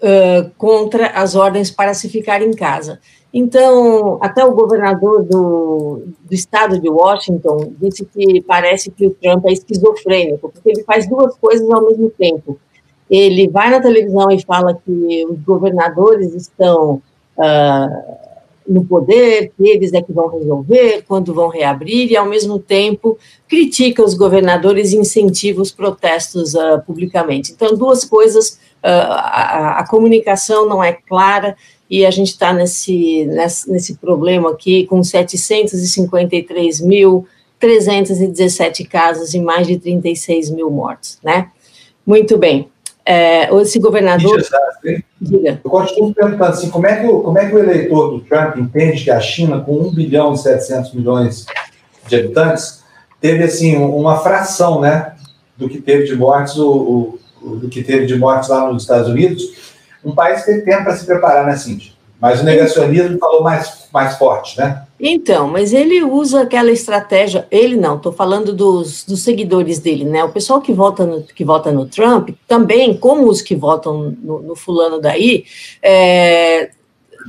H: ah, contra as ordens para se ficar em casa. Então, até o governador do, do estado de Washington disse que parece que o Trump é esquizofrênico, porque ele faz duas coisas ao mesmo tempo ele vai na televisão e fala que os governadores estão ah, no poder, que eles é que vão resolver, quando vão reabrir, e ao mesmo tempo critica os governadores e incentiva os protestos ah, publicamente. Então, duas coisas, ah, a, a comunicação não é clara e a gente está nesse, nesse, nesse problema aqui com 753.317 casos e mais de 36 mil mortos, né? Muito bem. É, esse governador.
A: Diga. Eu continuo perguntando assim: como é, que o, como é que o eleitor do Trump entende que a China, com 1 bilhão e 700 milhões de habitantes, teve assim uma fração, né, do que teve de mortes, o, o do que teve de mortes lá nos Estados Unidos? Um país que teve tempo para se preparar, né, Cintia? Mas o negacionismo falou mais, mais forte, né?
H: Então, mas ele usa aquela estratégia, ele não, estou falando dos, dos seguidores dele, né? O pessoal que vota no, que vota no Trump, também, como os que votam no, no fulano daí, é,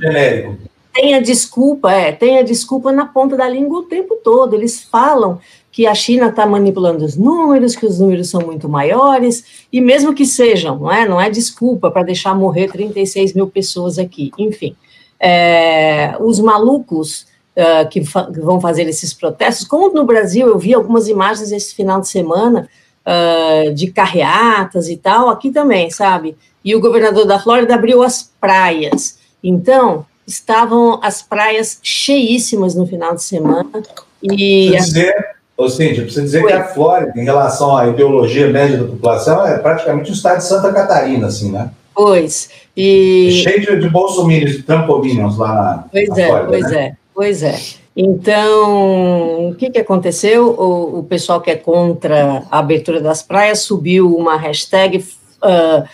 A: genérico.
H: Tem a desculpa, é, tem a desculpa na ponta da língua o tempo todo. Eles falam que a China está manipulando os números, que os números são muito maiores, e mesmo que sejam, não é, não é desculpa para deixar morrer 36 mil pessoas aqui. Enfim, é, os malucos uh, que, fa vão fazer esses protestos, como no Brasil, eu vi algumas imagens esse final de semana uh, de carreatas e tal, aqui também, sabe? E o governador da Flórida abriu as praias. Então, estavam as praias cheíssimas no final de semana. E
A: Quer dizer, ou seja, precisa dizer Oi. que a Flórida, em relação à ideologia média da população, é praticamente o estado de Santa Catarina, assim, né?
H: Pois. E...
A: Cheio de, de bolsominions, de trampolinions lá na,
H: pois
A: na
H: é,
A: Flórida,
H: Pois
A: né?
H: é, pois é. Então, o que, que aconteceu? O, o, pessoal que é contra a abertura das praias subiu uma hashtag uh,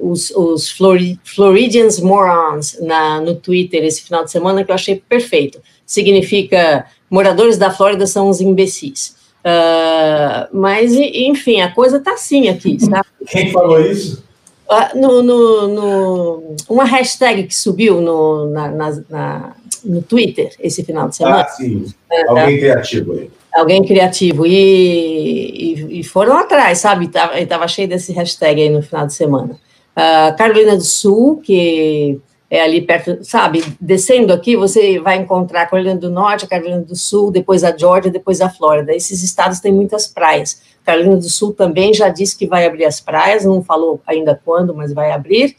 H: os, os Flori, Floridians Morons na, no Twitter esse final de semana, que eu achei perfeito. Significa moradores da Flórida são os imbecis. Uh, mas, enfim, a coisa tá assim aqui, sabe?
A: Quem falou isso?
H: Uh, no, no, no, uma hashtag que subiu no, na, na, na, no Twitter esse final de semana.
A: Ah, sim. Uh, Alguém criativo aí.
H: Alguém criativo. E, e, e foram atrás, sabe? Estava tava cheio desse hashtag aí no final de semana. Uh, Carolina do Sul, que é ali perto, sabe? Descendo aqui, você vai encontrar a Carolina do Norte, a Carolina do Sul, depois a Georgia, depois a Flórida. Esses estados têm muitas praias. Carolina do Sul também já disse que vai abrir as praias, não falou ainda quando, mas vai abrir.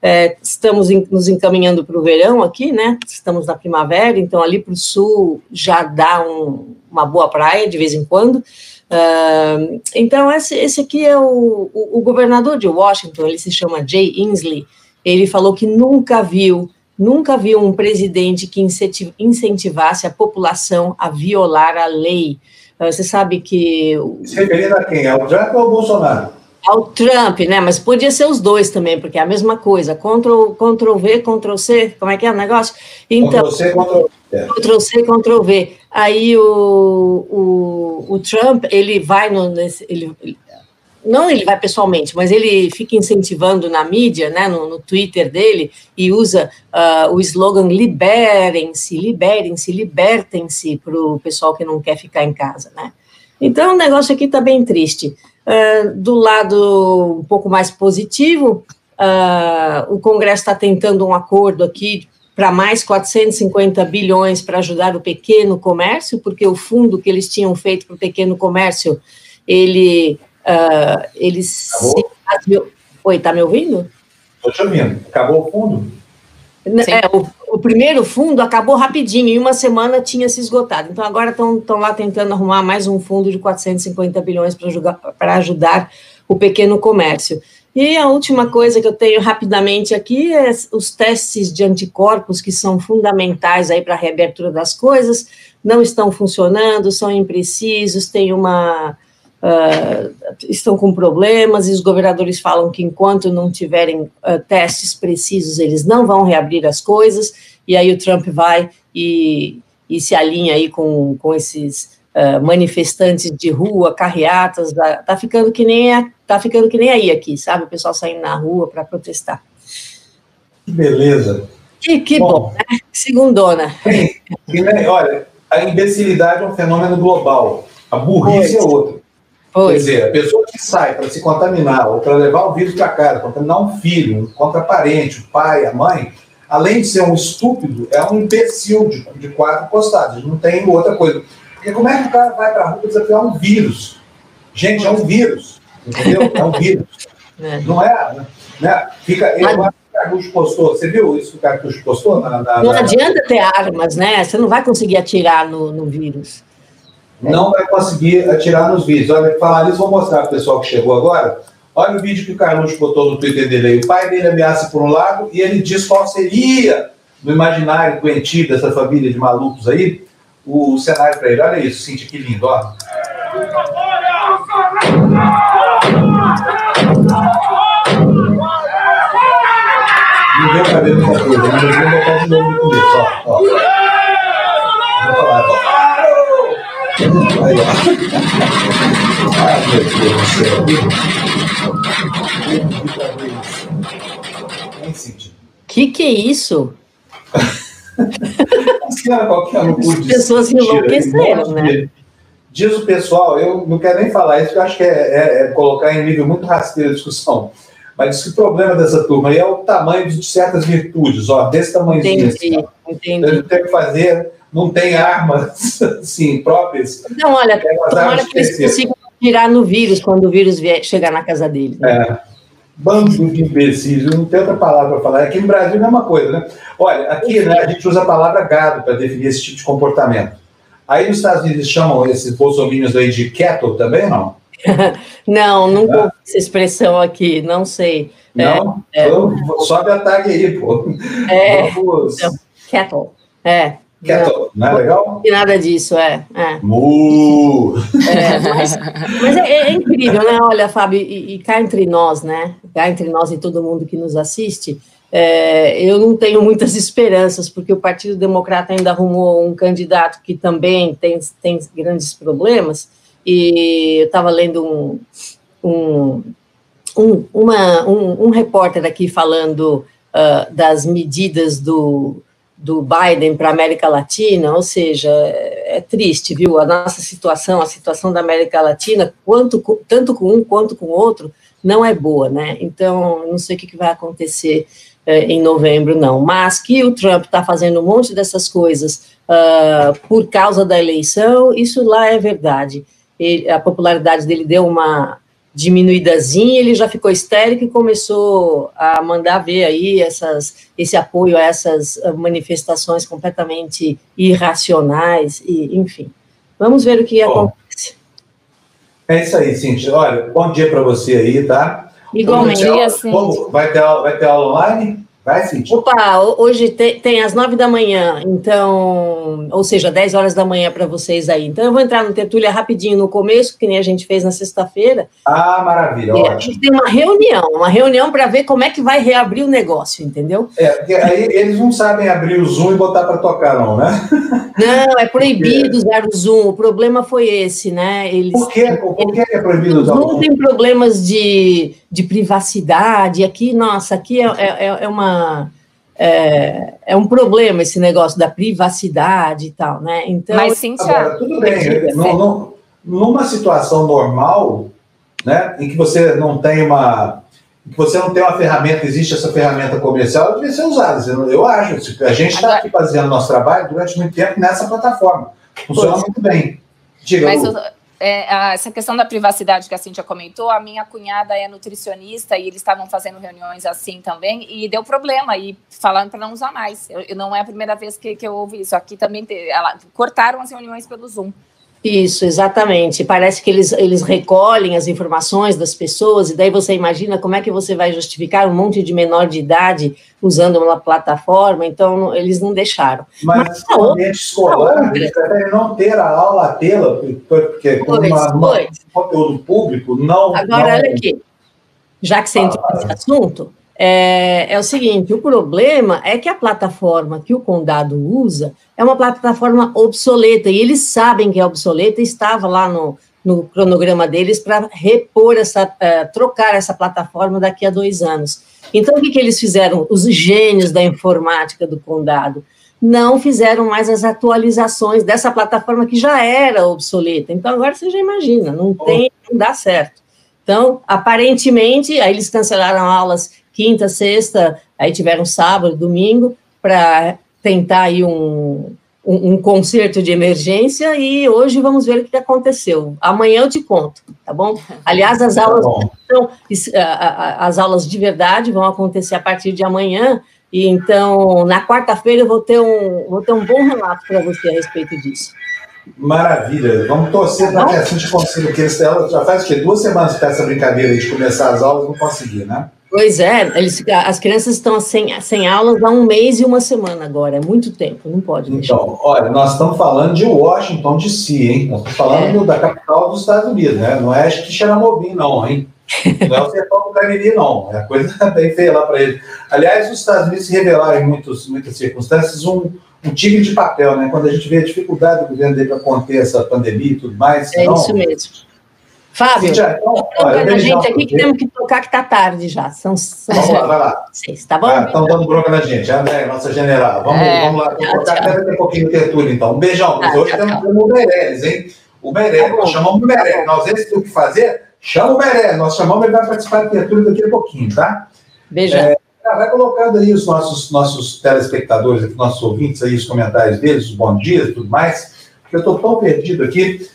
H: É, estamos em, nos encaminhando para o verão aqui, né? Estamos na primavera, então ali para o sul já dá um, uma boa praia de vez em quando. Uh, então, esse, esse aqui é o, o, o, governador de Washington, ele se chama Jay Inslee. Ele falou que nunca viu, nunca viu um presidente que incentivasse a população a violar a lei. Uh, você sabe que.
A: Se referindo a quem? Ao Trump ou ao Bolsonaro?
H: Ao Trump, né? Mas podia ser os dois também, porque é a mesma coisa. Ctrl, Ctrl V, Ctrl C, como é que é o negócio?
A: Então, Ctrl C, Ctrl
H: V. Ctrl C, Ctrl V. Aí o, o, o Trump, ele vai no. Nesse, ele, não ele vai pessoalmente, mas ele fica incentivando na mídia, né, no, no Twitter dele, e usa uh, o slogan liberem-se, liberem-se, libertem-se para o pessoal que não quer ficar em casa, né. Então, o negócio aqui está bem triste. Uh, do lado um pouco mais positivo, uh, o Congresso está tentando um acordo aqui para mais 450 bilhões para ajudar o pequeno comércio, porque o fundo que eles tinham feito para o pequeno comércio, ele, uh, eles...
A: Acabou?
H: Oi, está me ouvindo?
A: Estou te ouvindo. Acabou o fundo?
H: É, o, o, primeiro fundo acabou rapidinho, em uma semana tinha se esgotado. Então, agora estão lá tentando arrumar mais um fundo de 450 bilhões para ajudar o pequeno comércio. E a última coisa que eu tenho rapidamente aqui é os testes de anticorpos, que são fundamentais aí para a reabertura das coisas, não estão funcionando, são imprecisos, tem uma uh, estão com problemas e os governadores falam que enquanto não tiverem uh, testes precisos, eles não vão reabrir as coisas, e aí o Trump vai e, e se alinha aí com, com esses uh, manifestantes de rua, carreatas, tá, tá ficando que nem a, tá ficando que nem aí aqui, sabe? O pessoal saindo na rua para protestar.
A: Que beleza.
H: Que, que bom, bom né? Segundona.
A: olha, a imbecilidade é um fenômeno global. A burrice é outra. Quer dizer, a pessoa que sai para se contaminar ou para levar o vírus para casa, contaminar um filho, um contraparente, o pai, a mãe, além de ser um estúpido, é um imbecil de, de quatro postados. Não tem outra coisa. Porque como é que o cara vai para a rua desafiar um vírus? Gente, é um vírus. Entendeu? É um vírus. É. Não é? Né? Fica, eu acho que Carluxo postou. Você viu isso que o Carluxo postou? Na, na,
H: Não
A: na...
H: adianta ter armas, né? Você não vai conseguir atirar no, no vírus.
A: Não vai conseguir atirar nos vídeos. Olha, falar isso, vou mostrar para o pessoal que chegou agora. Olha o vídeo que o Carluxo botou no Twitter dele aí. O pai dele ameaça por um lado e ele diz qual seria, no imaginário doentio dessa família de malucos aí, o cenário para ele. Olha isso, Cintia, que lindo, ó. Não deu pra ver muita coisa, mas eu vou botar de novo no começo, ó. ó. Vou falar, ó. Aí, ó. Ai, meu Deus do céu. Hein, Cintia?
H: Que que é isso?
A: Um
H: As pessoas enlouqueceram, né?
A: Diz o pessoal, eu não quero nem falar isso, porque eu acho que é, é- é colocar em nível muito rasteiro a discussão. Mas diz que o problema dessa turma aí é o tamanho de certas virtudes, ó, desse tamanhozinho. assim,
H: Entendi,
A: ó.
H: entendi.
A: Ele tem que fazer, não tem armas assim, próprias.
H: Então, olha,
A: as
H: tomara que eles consigam tirar no vírus quando o vírus vier, chegar na casa deles. né?
A: É, bando de imbecis, não tem outra palavra para falar. Aqui no Brasil é a mesma coisa, né? Olha, aqui né, a gente usa a palavra gado para definir esse tipo de comportamento. Aí nos Estados Unidos chamam esses bolsominions aí de cattle também, não?
H: Não, nunca ouvi essa expressão aqui, não sei.
A: Não?
H: é.
A: Então, sobe a tag aí, pô.
H: É,
A: Vamos.
H: Não. cattle. É.
A: Não é legal?
H: Tem nada disso, é. é.
A: Mu!
H: É, mas mas é, é incrível, né? Olha, Fábio, e, e cá entre nós, né? Cá entre nós e todo mundo que nos assiste, é, eu não tenho muitas esperanças, porque o Partido Democrata ainda arrumou um candidato que também tem, tem grandes problemas, e eu estava lendo um, um, um, uma, um, um repórter aqui falando ah, das medidas do, do Biden para a América Latina, ou seja, é, é triste, viu? A nossa situação, a situação da América Latina, quanto, tanto com um quanto com o outro, não é boa, né? Então, não sei o que, vai acontecer eh, em novembro, não. Mas que o Trump está fazendo um monte dessas coisas ah, por causa da eleição, isso lá é verdade. A popularidade dele deu uma diminuídazinha, ele já ficou histérico e começou a mandar ver aí essas, esse apoio a essas ah, manifestações completamente irracionais, e enfim. Vamos ver o que
A: Bom.
H: acontece.
A: É isso aí, Cintia. Olha, bom dia para você aí, tá?
H: Igualmente.
A: Vamos- Vai ter aula, vai ter aula online? Vai, Cintia.
H: Opa, ho- hoje te- tem às nove da manhã, então, ou seja, 10 horas da manhã para vocês aí. Então, eu vou entrar no Tertúlia rapidinho no começo, que nem a gente fez na sexta-feira.
A: Ah, maravilha,
H: a gente tem uma reunião, uma reunião para ver como é que vai reabrir o negócio, entendeu?
A: É, porque aí eles não sabem abrir o Zoom e botar para tocar, não, né?
H: Não, é proibido usar o Zoom. O problema foi esse, né? Eles,
A: Por quê? Por que é proibido usar o
H: Zoom
A: Zoom?
H: tem problemas de, de privacidade. Aqui, nossa, aqui é, é, é uma. É, é um problema esse negócio da privacidade e tal, né? Então,
B: Mas, Cíntia,
A: Agora, tudo bem. Não, não, numa situação normal, né, em que você não tem uma. em que você não tem uma ferramenta, existe essa ferramenta comercial, ela devia ser usada. Eu eu acho. A gente está aqui fazendo nosso trabalho durante muito tempo nessa plataforma. Funciona
H: Pois.
A: muito bem. Diga,
B: Mas
A: Lu.
B: É, essa questão da privacidade que a Cintia comentou, a minha cunhada é nutricionista e eles estavam fazendo reuniões assim também e deu problema e falando para não usar mais. Eu- não é a primeira vez que, que eu ouvi isso. Aqui também te- ela- cortaram as reuniões pelo Zoom.
H: Isso, exatamente. Parece que eles, eles recolhem as informações das pessoas, e daí você imagina como é que você vai justificar um monte de menor de idade usando uma plataforma, então eles não deixaram.
A: Mas
H: Mas
A: no ambiente escolar, eles não ter a aula a tê-la, porque com
H: Pois,
A: uma,
H: pois.
A: um conteúdo público, não.
H: Agora,
A: não-
H: olha aqui, já que você entrou nesse assunto, é, é o seguinte: o problema é que a plataforma que o condado usa é uma plataforma obsoleta, e eles sabem que é obsoleta, estava lá no, no cronograma deles para repor essa, eh, trocar essa plataforma daqui a dois anos. Então, o que, que eles fizeram? Os gênios da informática do condado não fizeram mais as atualizações dessa plataforma que já era obsoleta. Então, agora você já imagina, não tem, não dá certo. Então, aparentemente, aí eles cancelaram aulas quinta, sexta, aí tiveram sábado, domingo, para tentar aí um, um, um, concerto de emergência e hoje vamos ver o que aconteceu. Amanhã eu te conto, tá bom? Aliás, as tá aulas tá as aulas de verdade vão acontecer a partir de amanhã. E então, na quarta-feira eu vou ter um vou ter um bom relato para você a respeito disso.
A: Maravilha. Vamos torcer para que assim a gente consiga, porque já faz o quê? Duas semanas que essa brincadeira de começar as aulas não conseguir, né?
H: Pois é, eles, as crianças estão sem, sem aulas há um mês e uma semana agora, é muito tempo, não pode
A: deixar. Então, olha, nós estamos falando de Washington DC, hein? Nós estamos falando é. da capital dos Estados Unidos, né? Não é Xaramobim, não, hein? Não é o sertão do Cariri, não. É coisa bem feia lá para ele. Aliás, os Estados Unidos se revelaram em muitos, muitas circunstâncias um, um tigre de papel, né? Quando a gente vê a dificuldade do governo dele para conter essa pandemia e tudo mais.
H: É não, isso mesmo. Fábio, já, então, olha, a gente aqui que temos que tocar que está tarde já. São, são
A: vamos lá, vai lá.
H: Seis, tá bom?
A: Estão ah, dando bronca na gente. A André, nossa general. Vamos, é, vamos lá. Vamos tocar até um pouquinho de tertúlia, então. Um beijão. Tá, hoje temos o Meirelles, hein? O Meirelles. Tá nós chamamos o Meirelles. Tá nós, esse tem o que fazer, chama o Meirelles. Nós chamamos, ele vai participar da tertúlia daqui a pouquinho, tá?
H: Beijão. É,
A: vai colocando aí os nossos, nossos telespectadores, nossos ouvintes aí, os comentários deles, os bons dias e tudo mais, porque eu estou tão perdido aqui.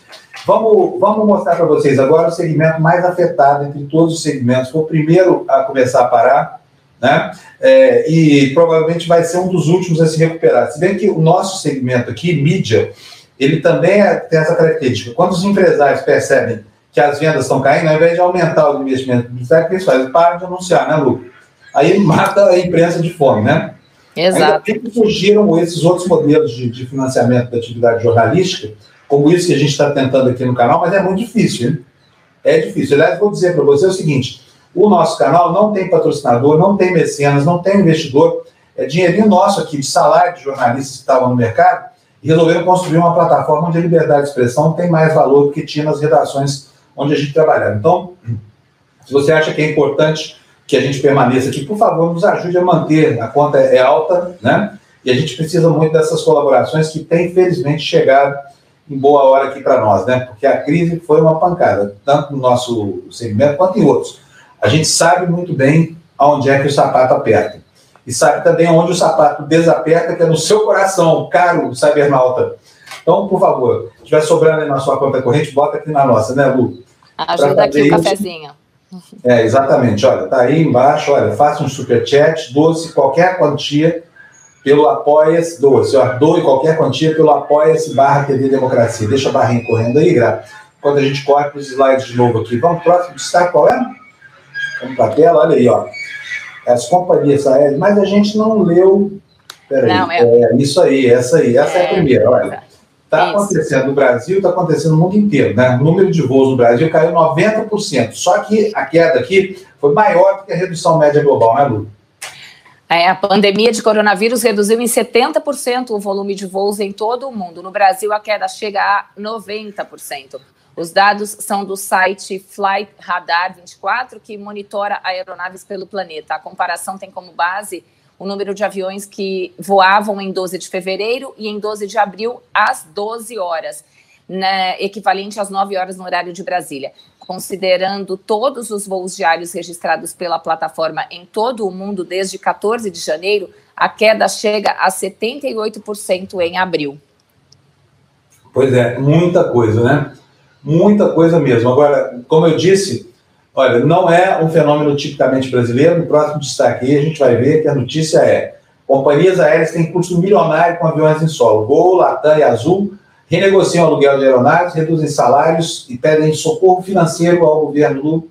A: Vamos, vamos mostrar para vocês agora o segmento mais afetado entre todos os segmentos. Foi o primeiro a começar a parar, né? É, e provavelmente vai ser um dos últimos a se recuperar. Se bem que o nosso segmento aqui, mídia, ele também é, tem essa característica. Quando os empresários percebem que as vendas estão caindo, ao invés de aumentar o investimento publicitário, o que eles fazem? Param de anunciar, né, Lu? Aí mata a imprensa de fome, né?
B: Exato.
A: Ainda que surgiram esses outros modelos de, de financiamento da atividade jornalística, como isso que a gente está tentando aqui no canal, mas é muito difícil. Hein? É difícil. Aliás, vou dizer para você o seguinte: o nosso canal não tem patrocinador, não tem mecenas, não tem investidor. É dinheirinho nosso aqui, de salário de jornalistas que estavam no mercado, e resolveram construir uma plataforma onde a liberdade de expressão tem mais valor do que tinha nas redações onde a gente trabalhava. Então, se você acha que é importante que a gente permaneça aqui, por favor, nos ajude a manter. A conta é alta, né? E a gente precisa muito dessas colaborações que têm, felizmente, chegado em boa hora aqui para nós, né? Porque a crise foi uma pancada, tanto no nosso segmento quanto em outros. A gente sabe muito bem aonde é que o sapato aperta. E sabe também onde o sapato desaperta, que é no seu coração, caro cybernauta. Então, por favor, se estiver sobrando aí na sua conta corrente, bota aqui na nossa, né, Lu?
B: Ajuda aqui o cafezinho.
A: É, exatamente. Olha, tá aí embaixo, olha, faça um superchat, doce, qualquer quantia pelo Apoia-se, doce, ó, doe qualquer quantia pelo Apoia-se barra TV Democracia. Deixa a barrinha correndo aí, Gra. Quando a gente corre para os slides de novo aqui. Vamos, próximo destaque, qual é? Vamos para a tela, olha aí, ó. As companhias aéreas, mas a gente não leu. Peraí, não, é... é isso aí, essa aí, essa é, é a primeira, olha. Está acontecendo no Brasil, está acontecendo no mundo inteiro, né? O número de voos no Brasil caiu 90%. Só que a queda aqui foi maior do que a redução média global, né, Lu?
B: É, a pandemia de coronavírus reduziu em 70% o volume de voos em todo o mundo. No Brasil, a queda chega a 90%. Os dados são do site Flight Radar 24, que monitora aeronaves pelo planeta. A comparação tem como base o número de aviões que voavam em 12 de fevereiro e em 12 de abril às 12 horas né, equivalente às 9 horas no horário de Brasília. Considerando todos os voos diários registrados pela plataforma em todo o mundo desde 14 de janeiro, a queda chega a 78% em abril.
A: Pois é, muita coisa, né? Muita coisa mesmo. Agora, como eu disse, olha, não é um fenômeno tipicamente brasileiro. No próximo destaque a gente vai ver que a notícia é: companhias aéreas têm custo milionário com aviões em solo. Gol, Latam e Azul renegociam aluguel de aeronaves, reduzem salários e pedem socorro financeiro ao governo do.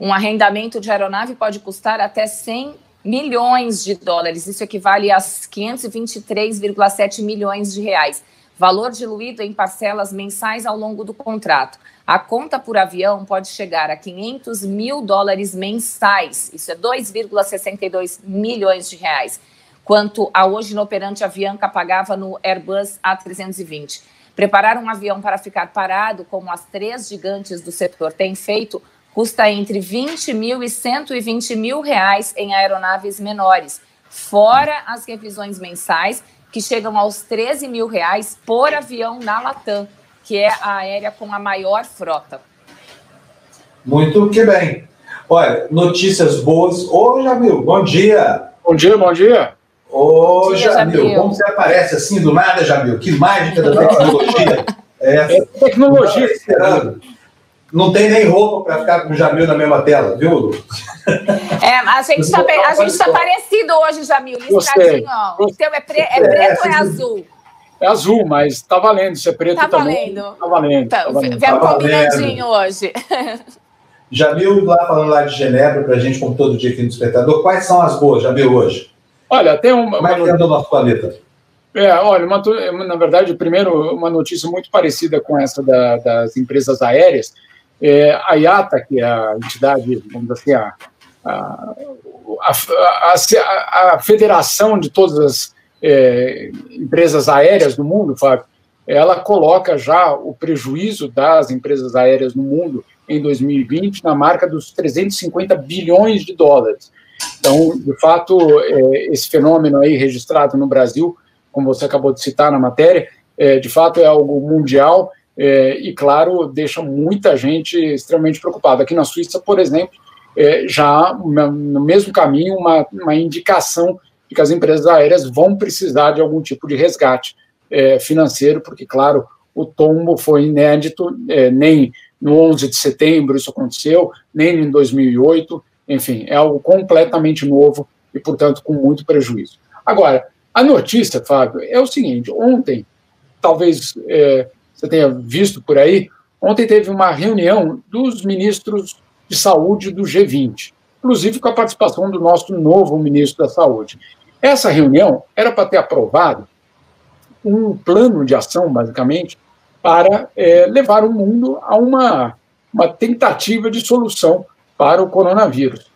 B: Um arrendamento de aeronave pode custar até 100 milhões de dólares. Isso equivale a 523,7 milhões de reais. Valor diluído em parcelas mensais ao longo do contrato. A conta por avião pode chegar a 500 mil dólares mensais. Isso é 2,62 milhões de reais quanto a hoje inoperante Avianca pagava no Airbus A320. Preparar um avião para ficar parado, como as três gigantes do setor têm feito, custa entre 20 mil e 120 mil reais em aeronaves menores, fora as revisões mensais, que chegam aos 13 mil reais por avião na Latam, que é a aérea com a maior frota.
A: Muito que bem. Olha, notícias boas. Ô, Jamil, bom dia.
I: Bom dia, bom dia.
A: Ô, Jamil, como você aparece assim do nada, Jamil? Que mágica da tecnologia é essa? É
I: tecnologia. Não,
A: esperando. Não tem nem roupa para ficar com o Jamil na mesma tela, viu, Lu?
B: É, a gente está gente tá parecido hoje, Jamil. Listradinho, ó. O teu é, pre, é preto ou é azul?
I: É azul, mas está valendo. Se é preto
B: tá
I: também.
B: Valendo.
I: Tá valendo. Tá,
B: valendo. Tá combinadinho hoje.
A: Jamil, lá falando lá de Genebra, para a gente, como todo dia aqui no Despertador, quais são as boas, Jamil, hoje?
I: Olha, tem uma.
A: Como é que anda o nosso planeta?
I: É, olha, uma, na verdade, primeiro, uma notícia muito parecida com essa da, das empresas aéreas. É, a IATA, que é a entidade, vamos dizer assim, a, a, a, a federação de todas as é, empresas aéreas do mundo, Fábio, ela coloca já o prejuízo das empresas aéreas no mundo em 2020 na marca dos 350 bilhões de dólares. Então, de fato, é, esse fenômeno aí registrado no Brasil, como você acabou de citar na matéria, é, de fato é algo mundial é, e, claro, deixa muita gente extremamente preocupada. Aqui na Suíça, por exemplo, já no mesmo caminho, uma, uma indicação de que as empresas aéreas vão precisar de algum tipo de resgate financeiro, porque, claro, o tombo foi inédito, nem no 11 de setembro isso aconteceu, nem em 2008, enfim, é algo completamente novo e, portanto, com muito prejuízo. Agora, a notícia, Fábio, é o seguinte: ontem, talvez é, você tenha visto por aí, ontem teve uma reunião dos ministros de saúde do G20, inclusive com a participação do nosso novo ministro da Saúde. Essa reunião era para ter aprovado um plano de ação, basicamente, para é, levar o mundo a uma, uma tentativa de solução para o coronavírus.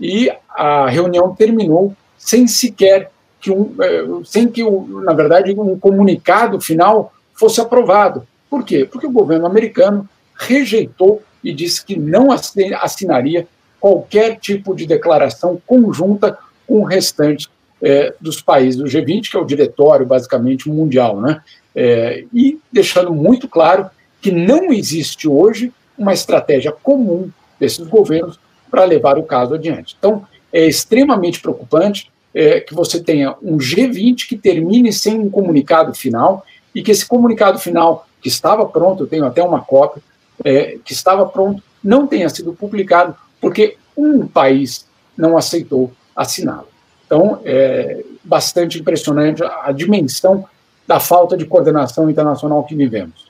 I: E a reunião terminou sem sequer que um, é, sem que, na verdade, um comunicado final fosse aprovado. Por quê? Porque o governo americano rejeitou e disse que não assinaria qualquer tipo de declaração conjunta com o restante é, dos países do G20, que é o diretório, basicamente, mundial, né? É, e deixando muito claro que não existe hoje uma estratégia comum desses governos para levar o caso adiante. Então, é extremamente preocupante é, que você tenha um G20 que termine sem um comunicado final e que esse comunicado final, que estava pronto, eu tenho até uma cópia, é, que estava pronto, não tenha sido publicado porque um país não aceitou assiná-lo. Então, é bastante impressionante a dimensão da falta de coordenação internacional que vivemos.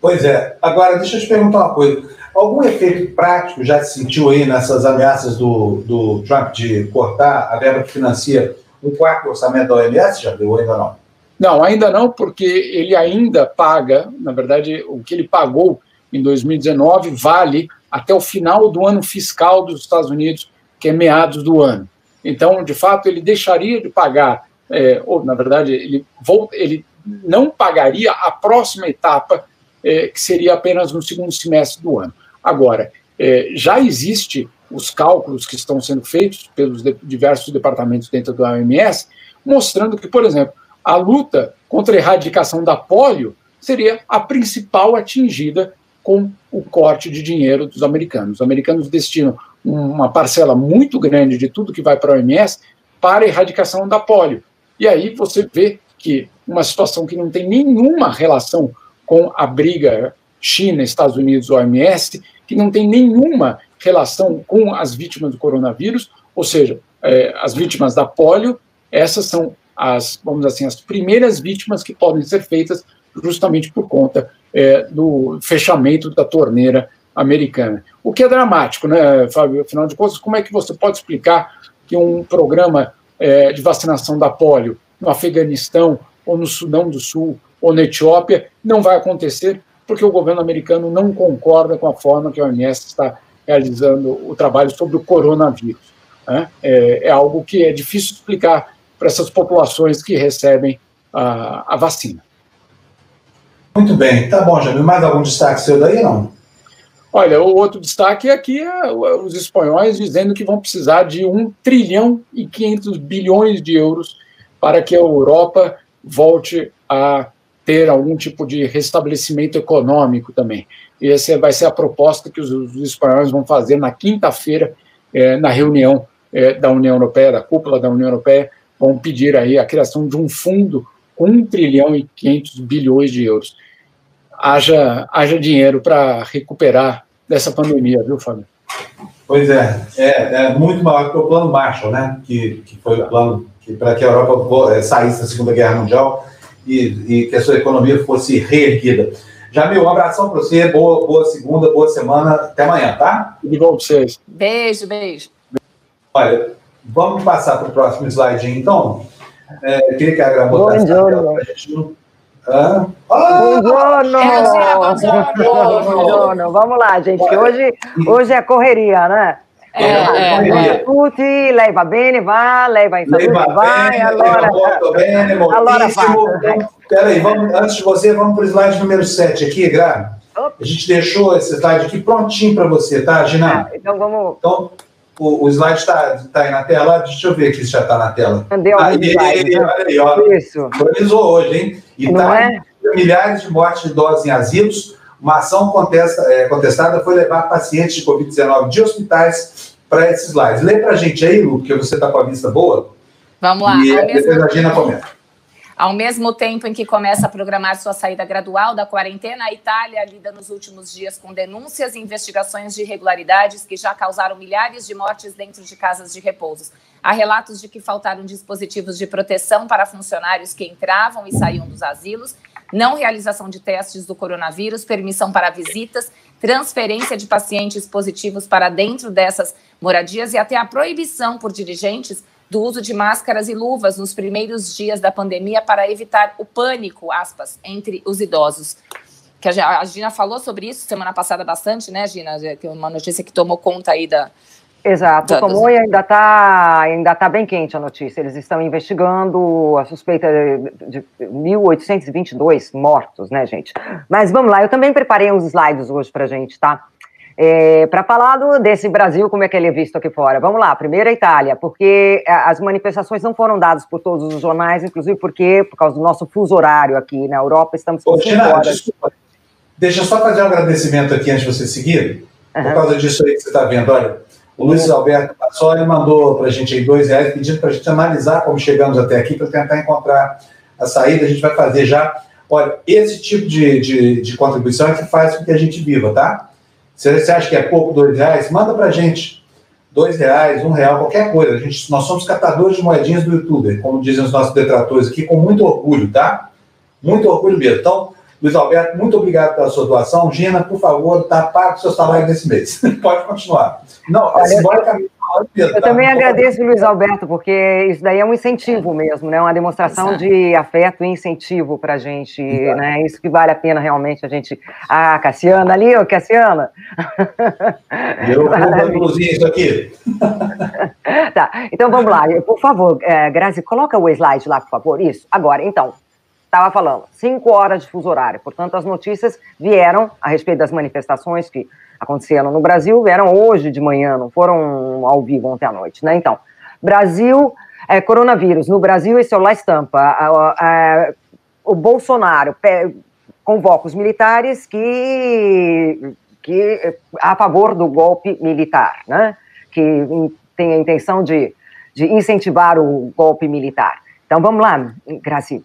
A: Pois é. Agora, deixa eu te perguntar uma coisa. Algum efeito prático já se sentiu aí nessas ameaças do, do Trump de cortar a verba que financia um quarto orçamento da OMS? Já deu ainda não?
I: Não, ainda não, porque ele ainda paga, na verdade, o que ele pagou em 2019 vale até o final do ano fiscal dos Estados Unidos, que é meados do ano. Então, de fato, ele deixaria de pagar, é, ou na verdade, ele, volta, ele não pagaria a próxima etapa, é, que seria apenas no segundo semestre do ano. Agora, é, já existe os cálculos que estão sendo feitos pelos de, diversos departamentos dentro do OMS, mostrando que, por exemplo, a luta contra a erradicação da polio seria a principal atingida com o corte de dinheiro dos americanos. Os americanos destinam uma parcela muito grande de tudo que vai para a OMS para a erradicação da polio. E aí você vê que uma situação que não tem nenhuma relação com a briga China, Estados Unidos, OMS, que não tem nenhuma relação com as vítimas do coronavírus, ou seja, é, as vítimas da polio, essas são as, vamos assim, as primeiras vítimas que podem ser feitas justamente por conta é, do fechamento da torneira americana. O que é dramático, né, Fábio? Afinal de contas, como é que você pode explicar que um programa é, de vacinação da polio no Afeganistão, ou no Sudão do Sul, ou na Etiópia, não vai acontecer porque o governo americano não concorda com a forma que a OMS está realizando o trabalho sobre o coronavírus. Né? É, é, algo que é difícil explicar para essas populações que recebem a, a vacina.
A: Muito bem, tá bom, Jamil. Mais algum destaque seu daí, não?
I: Olha, o outro destaque é aqui é os espanhóis dizendo que vão precisar de 1 trilhão e 500 bilhões de euros para que a Europa volte a ter algum tipo de restabelecimento econômico também. E essa vai ser a proposta que os, os espanhóis vão fazer na quinta-feira, é, na reunião é, da União Europeia, da cúpula da União Europeia, vão pedir aí a criação de um fundo com 1 trilhão e 500 bilhões de euros. Haja, haja dinheiro para recuperar dessa pandemia, viu, Fábio?
A: Pois é, é, é, muito maior que o plano Marshall, né? Que, que foi o plano que, para que a Europa eh, saísse da Segunda Guerra Mundial e, e que a sua economia fosse reerguida. Jamil, um abração para você, boa, boa segunda, boa semana, até amanhã, tá?
I: Tudo bom para vocês.
B: Beijo, beijo.
A: Olha, vamos passar para o próximo slide, então. É, eu queria que a Gra botasse para a gente.
J: Ah, Buongiorno! Buongiorno! Vamos lá, gente, que hoje, hoje é correria, né?
B: É, é, é.
J: Tutti, lei va bene, va, lei vai em
A: Lei
J: salute,
A: va
J: vai,
A: bene,
J: allora...
A: va molto bene, moltissimo. Peraí, vamos, antes de você, vamos para o slide número 7 aqui, Gra. A gente deixou esse slide aqui prontinho para você, tá, Gina?
J: Então vamos...
A: Então, o, o slide está tá aí na tela? Deixa eu ver aqui se já está na tela.
J: Alguns
A: Aí,
J: slides, né?
A: olha aí, ó.
J: Isso.
A: Organizou hoje, hein? E
J: Não
A: tá
J: é?
A: milhares de mortes de idosos em asilos. Uma ação contesta- é, contestada foi levar pacientes de Covid-19 de hospitais para esses slides. Lê para a gente aí, Lu, porque você está com a vista boa.
B: Vamos lá.
A: E
B: Ao
A: depois
B: mesmo,
A: a Gina comenta.
B: ao mesmo tempo em que começa a programar sua saída gradual da quarentena, a Itália lida nos últimos dias com denúncias e investigações de irregularidades que já causaram milhares de mortes dentro de casas de repouso. Há relatos de que faltaram dispositivos de proteção para funcionários que entravam e saíam dos asilos, não realização de testes do coronavírus, permissão para visitas, transferência de pacientes positivos para dentro dessas moradias e até a proibição por dirigentes do uso de máscaras e luvas nos primeiros dias da pandemia para evitar o pânico, aspas, entre os idosos. Que a Gi- a Gina falou sobre isso semana passada bastante, né, Gina? É uma notícia que tomou conta aí da,
J: Exato,
B: Da-
J: como ainda está ainda tá bem quente a notícia. Eles estão investigando a suspeita de, de 1.822 mortos, né, gente? Mas vamos lá, eu também preparei uns slides hoje para gente, tá? para falar do- desse Brasil, como é que ele é visto aqui fora. Vamos lá, primeiro a Itália, porque a- as manifestações não foram dadas por todos os jornais, inclusive porque, por causa do nosso fuso horário aqui na Europa, estamos com
A: Ô,
J: horas.
A: desculpa. Deixa eu só fazer um agradecimento aqui antes de você seguir. Por
J: Aham.
A: causa disso aí que você está vendo. Olha, o Luiz Alberto Passoli mandou para a gente aí dois reais, pedindo para a gente analisar como chegamos até aqui, para tentar encontrar a saída. A gente vai fazer já. Olha, esse tipo de, de, de contribuição é que faz com que a gente viva, tá? Se você acha que é pouco, dois reais, manda para a gente. Dois reais, um real, qualquer coisa. A gente, nós somos catadores de moedinhas do YouTube, como dizem os nossos detratores aqui, com muito orgulho, tá? Muito orgulho mesmo. Então, Luiz Alberto, muito obrigado pela sua doação. Gina, por favor, tá pago o seu salário desse mês. Pode continuar. Não,
J: Olha,
A: simbolicamente,
J: Eu
A: tá?
J: também agradeço, Luiz Alberto, porque isso daí é um incentivo mesmo, né? Uma demonstração
B: Exato.
J: de afeto e incentivo para a gente, né? Isso que vale a pena realmente a gente. Ah, Cassiana ali, ô Cassiana.
A: Eu vou isso aqui.
J: Tá, então vamos lá. Por favor, é, Grazi, coloca o slide lá, por favor. Isso. Agora, então, estava falando, cinco horas de fuso horário. Portanto, as notícias vieram a respeito das manifestações que aconteceram no Brasil, vieram hoje de manhã, não foram ao vivo ontem à noite, né? Então, Brasil, é, coronavírus. No Brasil, esse é o La Estampa. A- a- a- o Bolsonaro pe- convoca os militares que, que a favor do golpe militar, né? Que em- tem a intenção de, de incentivar o golpe militar. Então vamos lá, Graci.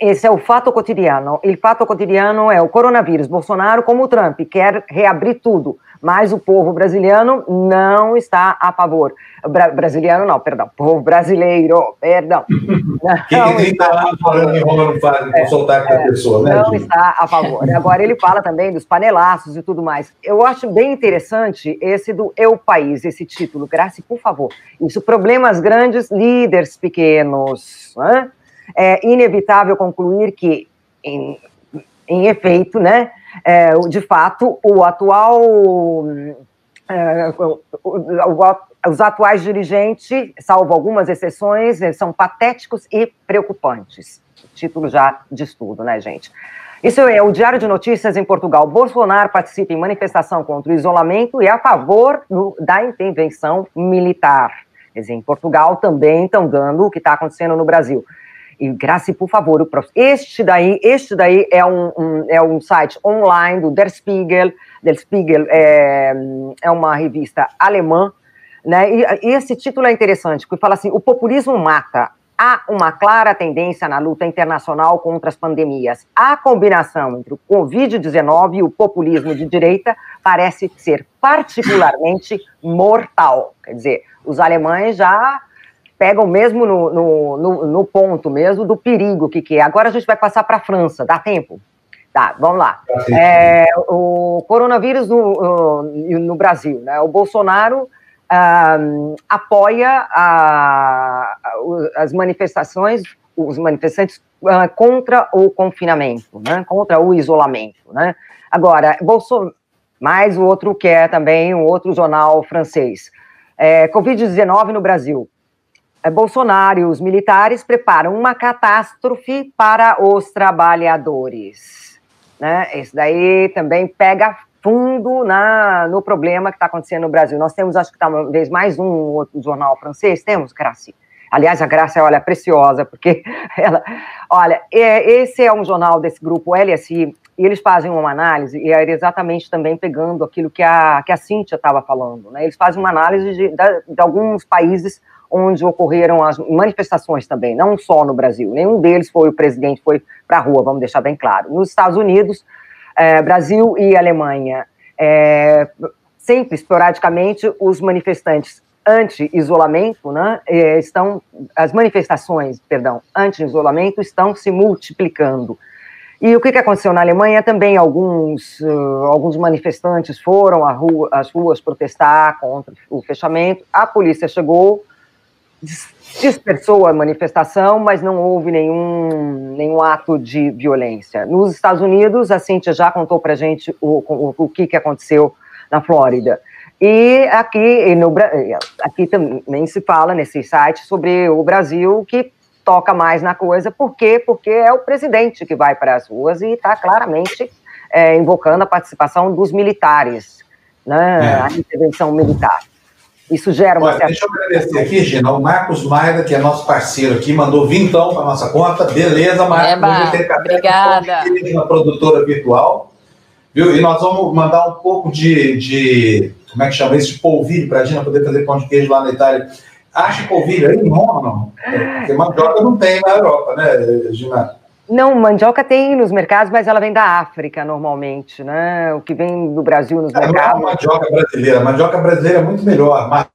J: Esse é o fato cotidiano. O fato cotidiano é o coronavírus. Bolsonaro, como o Trump, quer reabrir tudo, mas o povo brasileiro não está a favor. Bra brasiliano não, perdão, povo brasileiro, perdão.
A: Quem tem 30 anos falando não faz com sotaque da pessoa, né,
J: não está a favor. Agora ele fala também dos panelaços e tudo mais. Eu acho bem interessante esse do Eu País, esse título. Graça, por favor. Isso, problemas grandes, líderes pequenos. né? É inevitável concluir que, em, em efeito, né, é, de fato, o atual é, o- o- os atuais dirigentes, salvo algumas exceções, eles são patéticos e preocupantes. Título já de estudo, né, gente? Isso é o Diário de Notícias em Portugal. Bolsonaro participa em manifestação contra o isolamento e a favor do- da intervenção militar. Quer dizer, em Portugal também estão dando o que está acontecendo no Brasil. E por favor. Este daí, este daí é um, um- é um site online do Der Spiegel. Der Spiegel é, é uma revista alemã. Né? E, e esse título é interessante, porque fala assim: o populismo mata. Há uma clara tendência na luta internacional contra as pandemias. A combinação entre o Covid-19 e o populismo de direita parece ser particularmente mortal. Quer dizer, os alemães já pegam mesmo no, no, no, no ponto mesmo do perigo que, que é. Agora a gente vai passar para a França, dá tempo? Tá, vamos lá. É, o coronavírus no, no, Brasil, né? O Bolsonaro um, apoia a, as manifestações, os manifestantes uh, contra o confinamento, né? Contra o isolamento, né? Agora, Bolsonaro, mais o outro que é também um outro jornal francês. É, Covid-19 no Brasil. É, Bolsonaro e os militares preparam uma catástrofe para os trabalhadores. Né? Isso daí também pega fundo na, no problema que está acontecendo no Brasil. Nós temos, acho que talvez mais um outro jornal francês, temos, Graci? Aliás, a Graça, olha, é preciosa, porque ela... Olha, é, esse é um jornal desse grupo LSI, e eles fazem uma análise, e é exatamente também pegando aquilo que a, que a Cíntia estava falando, né? Eles fazem uma análise de, de, de alguns países onde ocorreram as manifestações também, não só no Brasil. Nenhum deles foi o presidente, foi para a rua, vamos deixar bem claro. Nos Estados Unidos, é, Brasil e Alemanha, é, sempre, esporadicamente, os manifestantes anti-isolamento, né, é, estão, as manifestações, perdão, anti-isolamento estão se multiplicando. E o que, que aconteceu na Alemanha? Também alguns, uh, alguns manifestantes foram às ruas protestar contra o fechamento. A polícia chegou, dispersou a manifestação, mas não houve nenhum, nenhum ato de violência. Nos Estados Unidos, a Cíntia já contou para a gente o, o, o que, que aconteceu na Flórida. E aqui, no, aqui também se fala nesse site sobre o Brasil, que toca mais na coisa. Por quê? Porque é o presidente que vai para as ruas e está claramente é, invocando a participação dos militares, né, é. a intervenção militar. Isso gera uma
A: Olha, certa... Deixa eu agradecer aqui, Gina, o Marcos Maida, que é nosso parceiro aqui, mandou vintão para nossa conta. Beleza, Marcos.
B: Eba, obrigada.
A: Uma produtora virtual. Viu? E nós vamos mandar um pouco de, de como é que chama isso? De polvilho para a Gina poder fazer pão de queijo lá na Itália. Acha polvilho aí em Roma, não? Porque mandioca não tem na Europa, né, Gina?
J: Não, mandioca tem nos mercados, mas ela vem da África normalmente, né? O que vem do Brasil nos é, mercados.
A: Não é mandioca brasileira. Mandioca brasileira é muito melhor. Mas...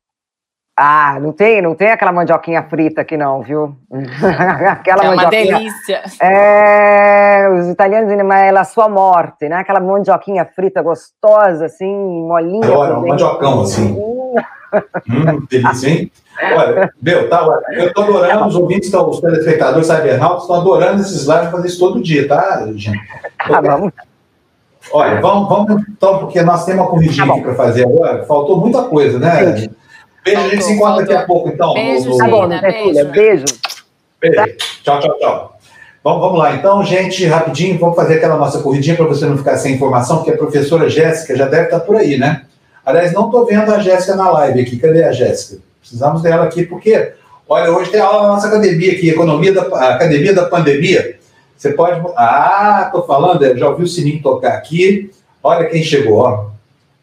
J: Ah, não tem, não tem aquela mandioquinha frita aqui não, viu?
B: aquela é uma delícia.
J: É, os italianos dizem, mas ela é a sua morte, né? Aquela mandioquinha frita gostosa, assim, molinha.
A: Olha, um mandiocão, assim. Hum, delícia, hein? Olha, meu, tá, eu estou adorando, os ouvintes, estão, os telespectadores cybernautas estão adorando esses lives, fazer isso todo dia, tá, gente? Ah, vamos. Olha, vamos, vamos então, porque nós temos uma corridinha tá aqui para fazer agora, faltou muita coisa, né? Beijo, faltou, a gente se encontra faltou. daqui a pouco, então.
B: Beijo, no, tá bom,
J: né? beijo. beijo.
A: Beijo. Tchau, tchau, tchau. Vamos, vamos lá, então, gente, rapidinho, vamos fazer aquela nossa corridinha para você não ficar sem informação, porque a professora Jéssica já deve estar por aí, né? Aliás, não estou vendo a Jéssica na live aqui. Cadê a Jéssica? Precisamos dela aqui, porque, olha, hoje tem aula na nossa academia aqui, Economia da, Academia da Pandemia. Você pode. Ah, tô falando, já ouvi o sininho tocar aqui. Olha quem chegou, ó.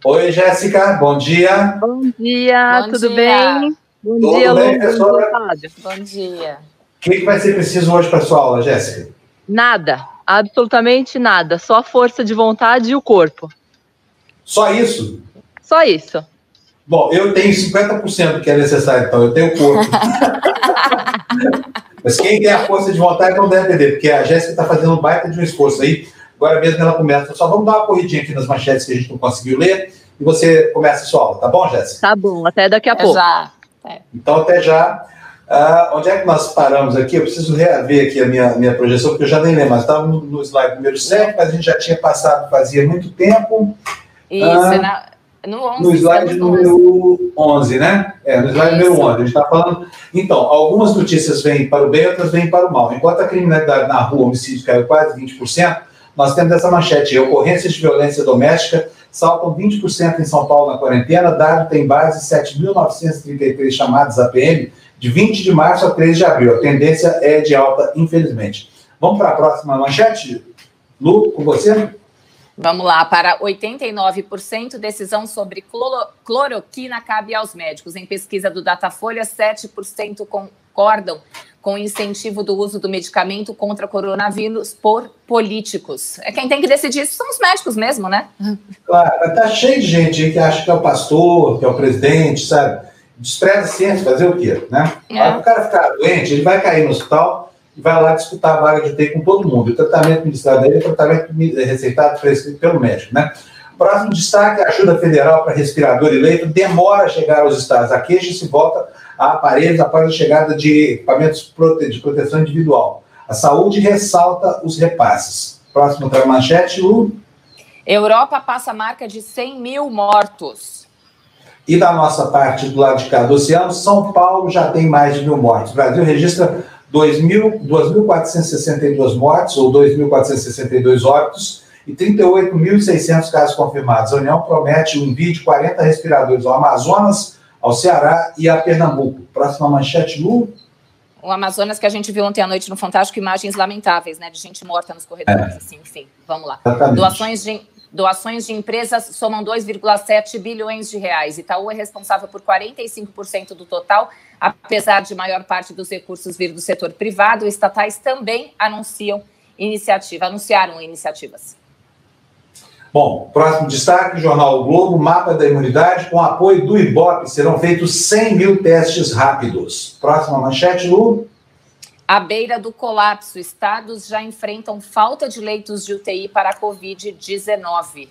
A: Oi, Jéssica, bom dia.
K: Bom dia,
B: bom
K: tudo
B: dia.
K: bem?
A: Bom tudo dia, bem, professora?
B: Bom dia.
A: O que, que vai ser preciso hoje para sua aula, Jéssica?
K: Nada, absolutamente nada. Só a força de vontade e o corpo.
A: Só isso?
K: Só isso.
A: Bom, eu tenho 50% do que é necessário, então eu tenho corpo. Mas quem tem a força de vontade não deve perder, porque a Jéssica está fazendo um baita de um esforço aí. Agora mesmo ela começa. Só vamos dar uma corridinha aqui nas manchetes que a gente não conseguiu ler e você começa a sua aula, tá bom, Jéssica?
K: Tá bom, até daqui a
B: até
K: pouco.
B: Já. É.
A: Então, até já. Uh, onde é que nós paramos aqui? Eu preciso reaver aqui a minha, minha projeção, porque eu já nem lembro, mas estava no, no slide número 7, mas a gente já tinha passado fazia muito tempo.
B: Isso, uh, na, no, 11,
A: no slide número 11, né? É, no slide Isso. número 11. A gente está falando. Então, algumas notícias vêm para o bem, outras vêm para o mal. Enquanto a criminalidade na rua, homicídio caiu quase 20%, nós temos essa manchete: ocorrências de violência doméstica saltam 20% em São Paulo na quarentena. Dado tem base 7.933 chamadas APM de 20 de março a 13 de abril. A tendência é de alta, infelizmente. Vamos para a próxima manchete? Lu, com você?
B: Vamos lá, para 89%, decisão sobre cloroquina cabe aos médicos. Em pesquisa do Datafolha, 7% concordam com o incentivo do uso do medicamento contra coronavírus por políticos. É quem tem que decidir isso são os médicos mesmo, né?
A: Claro, tá cheio de gente que acha que é o pastor, que é o presidente, sabe? Despreza a ciência, fazer o quê, né? É. o cara ficar doente, ele vai cair no hospital e vai lá disputar a vaga de UTI com todo mundo. O tratamento ministrado aí é tratamento receitado prescrito pelo médico, né? Próximo destaque, a ajuda federal para respirador e leito demora a chegar aos estados. A queixa se volta a aparelhos após a chegada de equipamentos de proteção individual. A saúde ressalta os repasses. Próximo para a manchete, Lu.
B: Europa passa a marca de 100 mil mortos.
A: E da nossa parte, do lado de cá do oceano, São Paulo já tem mais de mil mortes. O Brasil registra 2.462 mortes, ou 2.462 óbitos, e 38.600 casos confirmados. A União promete um envio de 40 respiradores ao Amazonas, ao Ceará e a Pernambuco. Próxima manchete, Lu.
B: O Amazonas que a gente viu ontem à noite no Fantástico, imagens lamentáveis, né, de gente morta nos corredores, é. assim, enfim, vamos lá. Exatamente. Doações de, doações de empresas somam 2,7 bilhões de reais. Itaú é responsável por 45% do total, apesar de maior parte dos recursos vir do setor privado, estatais também anunciam iniciativa, anunciaram iniciativas.
A: Bom, próximo destaque, Jornal o Globo, mapa da imunidade, com apoio do IBOP, serão feitos 100 mil testes rápidos. Próxima manchete, Lu.
B: À beira do colapso, estados já enfrentam falta de leitos de UTI para a Covid-19.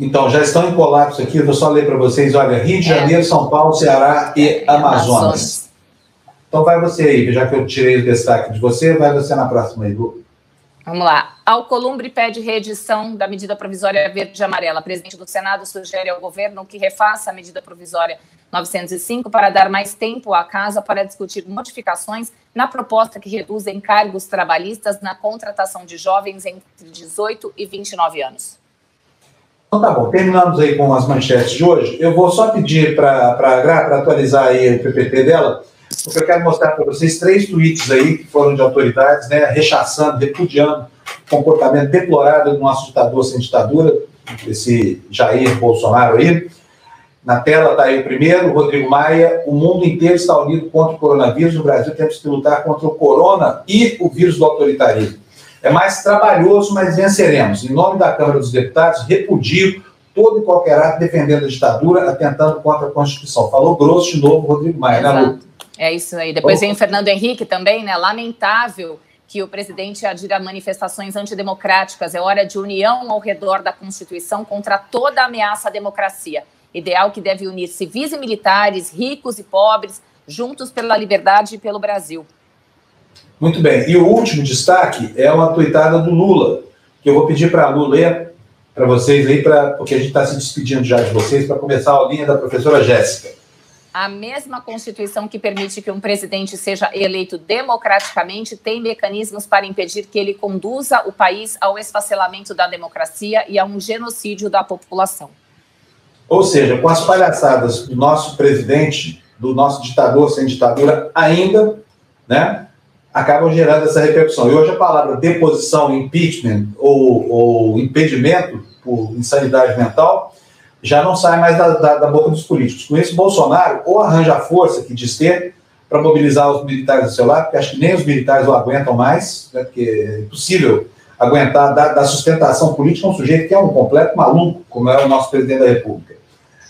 A: Então, já estão em colapso aqui, vou só ler para vocês, olha, Rio de é. Janeiro, São Paulo, Ceará e Amazonas. Amazonas. Então vai você aí, já que eu tirei o destaque de você, vai você na próxima aí, Lu.
B: Vamos lá. Alcolumbre pede reedição da medida provisória verde e amarela. O presidente do Senado sugere ao governo que refaça a medida provisória 905 para dar mais tempo à casa para discutir modificações na proposta que reduz encargos trabalhistas na contratação de jovens entre 18 e 29 anos.
A: Então tá bom, terminamos aí com as manchetes de hoje. Eu vou só pedir para a Gra, para atualizar aí o PPT dela, porque eu quero mostrar para vocês três tweets aí que foram de autoridades, né, rechaçando, repudiando o comportamento deplorável do nosso ditador sem ditadura, esse Jair Bolsonaro aí. Na tela está aí o primeiro, Rodrigo Maia. O mundo inteiro está unido contra o coronavírus. No Brasil temos que lutar contra o corona e o vírus do autoritarismo. É mais trabalhoso, mas venceremos. Em nome da Câmara dos Deputados, repudio todo e qualquer ato defendendo a ditadura, atentando contra a Constituição. Falou grosso de novo Rodrigo Maia, né, Lu?
B: É isso aí. Depois vem o Fernando Henrique também, né? Lamentável que o presidente adira manifestações antidemocráticas. É hora de união ao redor da Constituição contra toda ameaça à democracia. Ideal que deve unir civis e militares, ricos e pobres, juntos pela liberdade e pelo Brasil.
A: Muito bem. E o último destaque é uma tuitada do Lula, que eu vou pedir para a Lu ler para vocês aí, pra, porque a gente está se despedindo já de vocês, para começar a linha da professora Jéssica
B: a mesma Constituição que permite que um presidente seja eleito democraticamente tem mecanismos para impedir que ele conduza o país ao esfacelamento da democracia e a um genocídio da população.
A: Ou seja, com as palhaçadas do nosso presidente, do nosso ditador sem ditadura, ainda, né, acabam gerando essa repercussão. E hoje a palavra deposição, impeachment ou, ou impedimento por insanidade mental já não sai mais da, da, da, boca dos políticos. Com isso, Bolsonaro ou arranja a força que diz ter para mobilizar os militares do seu lado, porque acho que nem os militares o aguentam mais, né, porque é impossível aguentar da, da sustentação política um sujeito que é um completo maluco, como é o nosso presidente da República.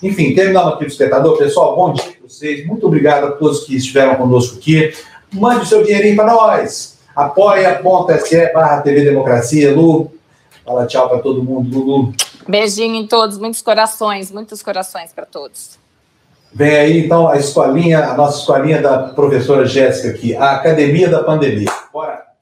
A: Enfim, terminando aqui o espectador, pessoal, bom dia para vocês, muito obrigado a todos que estiveram conosco aqui. Mande o seu dinheirinho para nós. Apoia.se barra TV Democracia. Lu, fala tchau para todo mundo, Lulu.
B: Beijinho em todos, muitos corações, muitos corações para todos.
A: Vem aí, então, a escolinha, a nossa escolinha da professora Jéssica aqui, a Academia da Pandemia. Bora!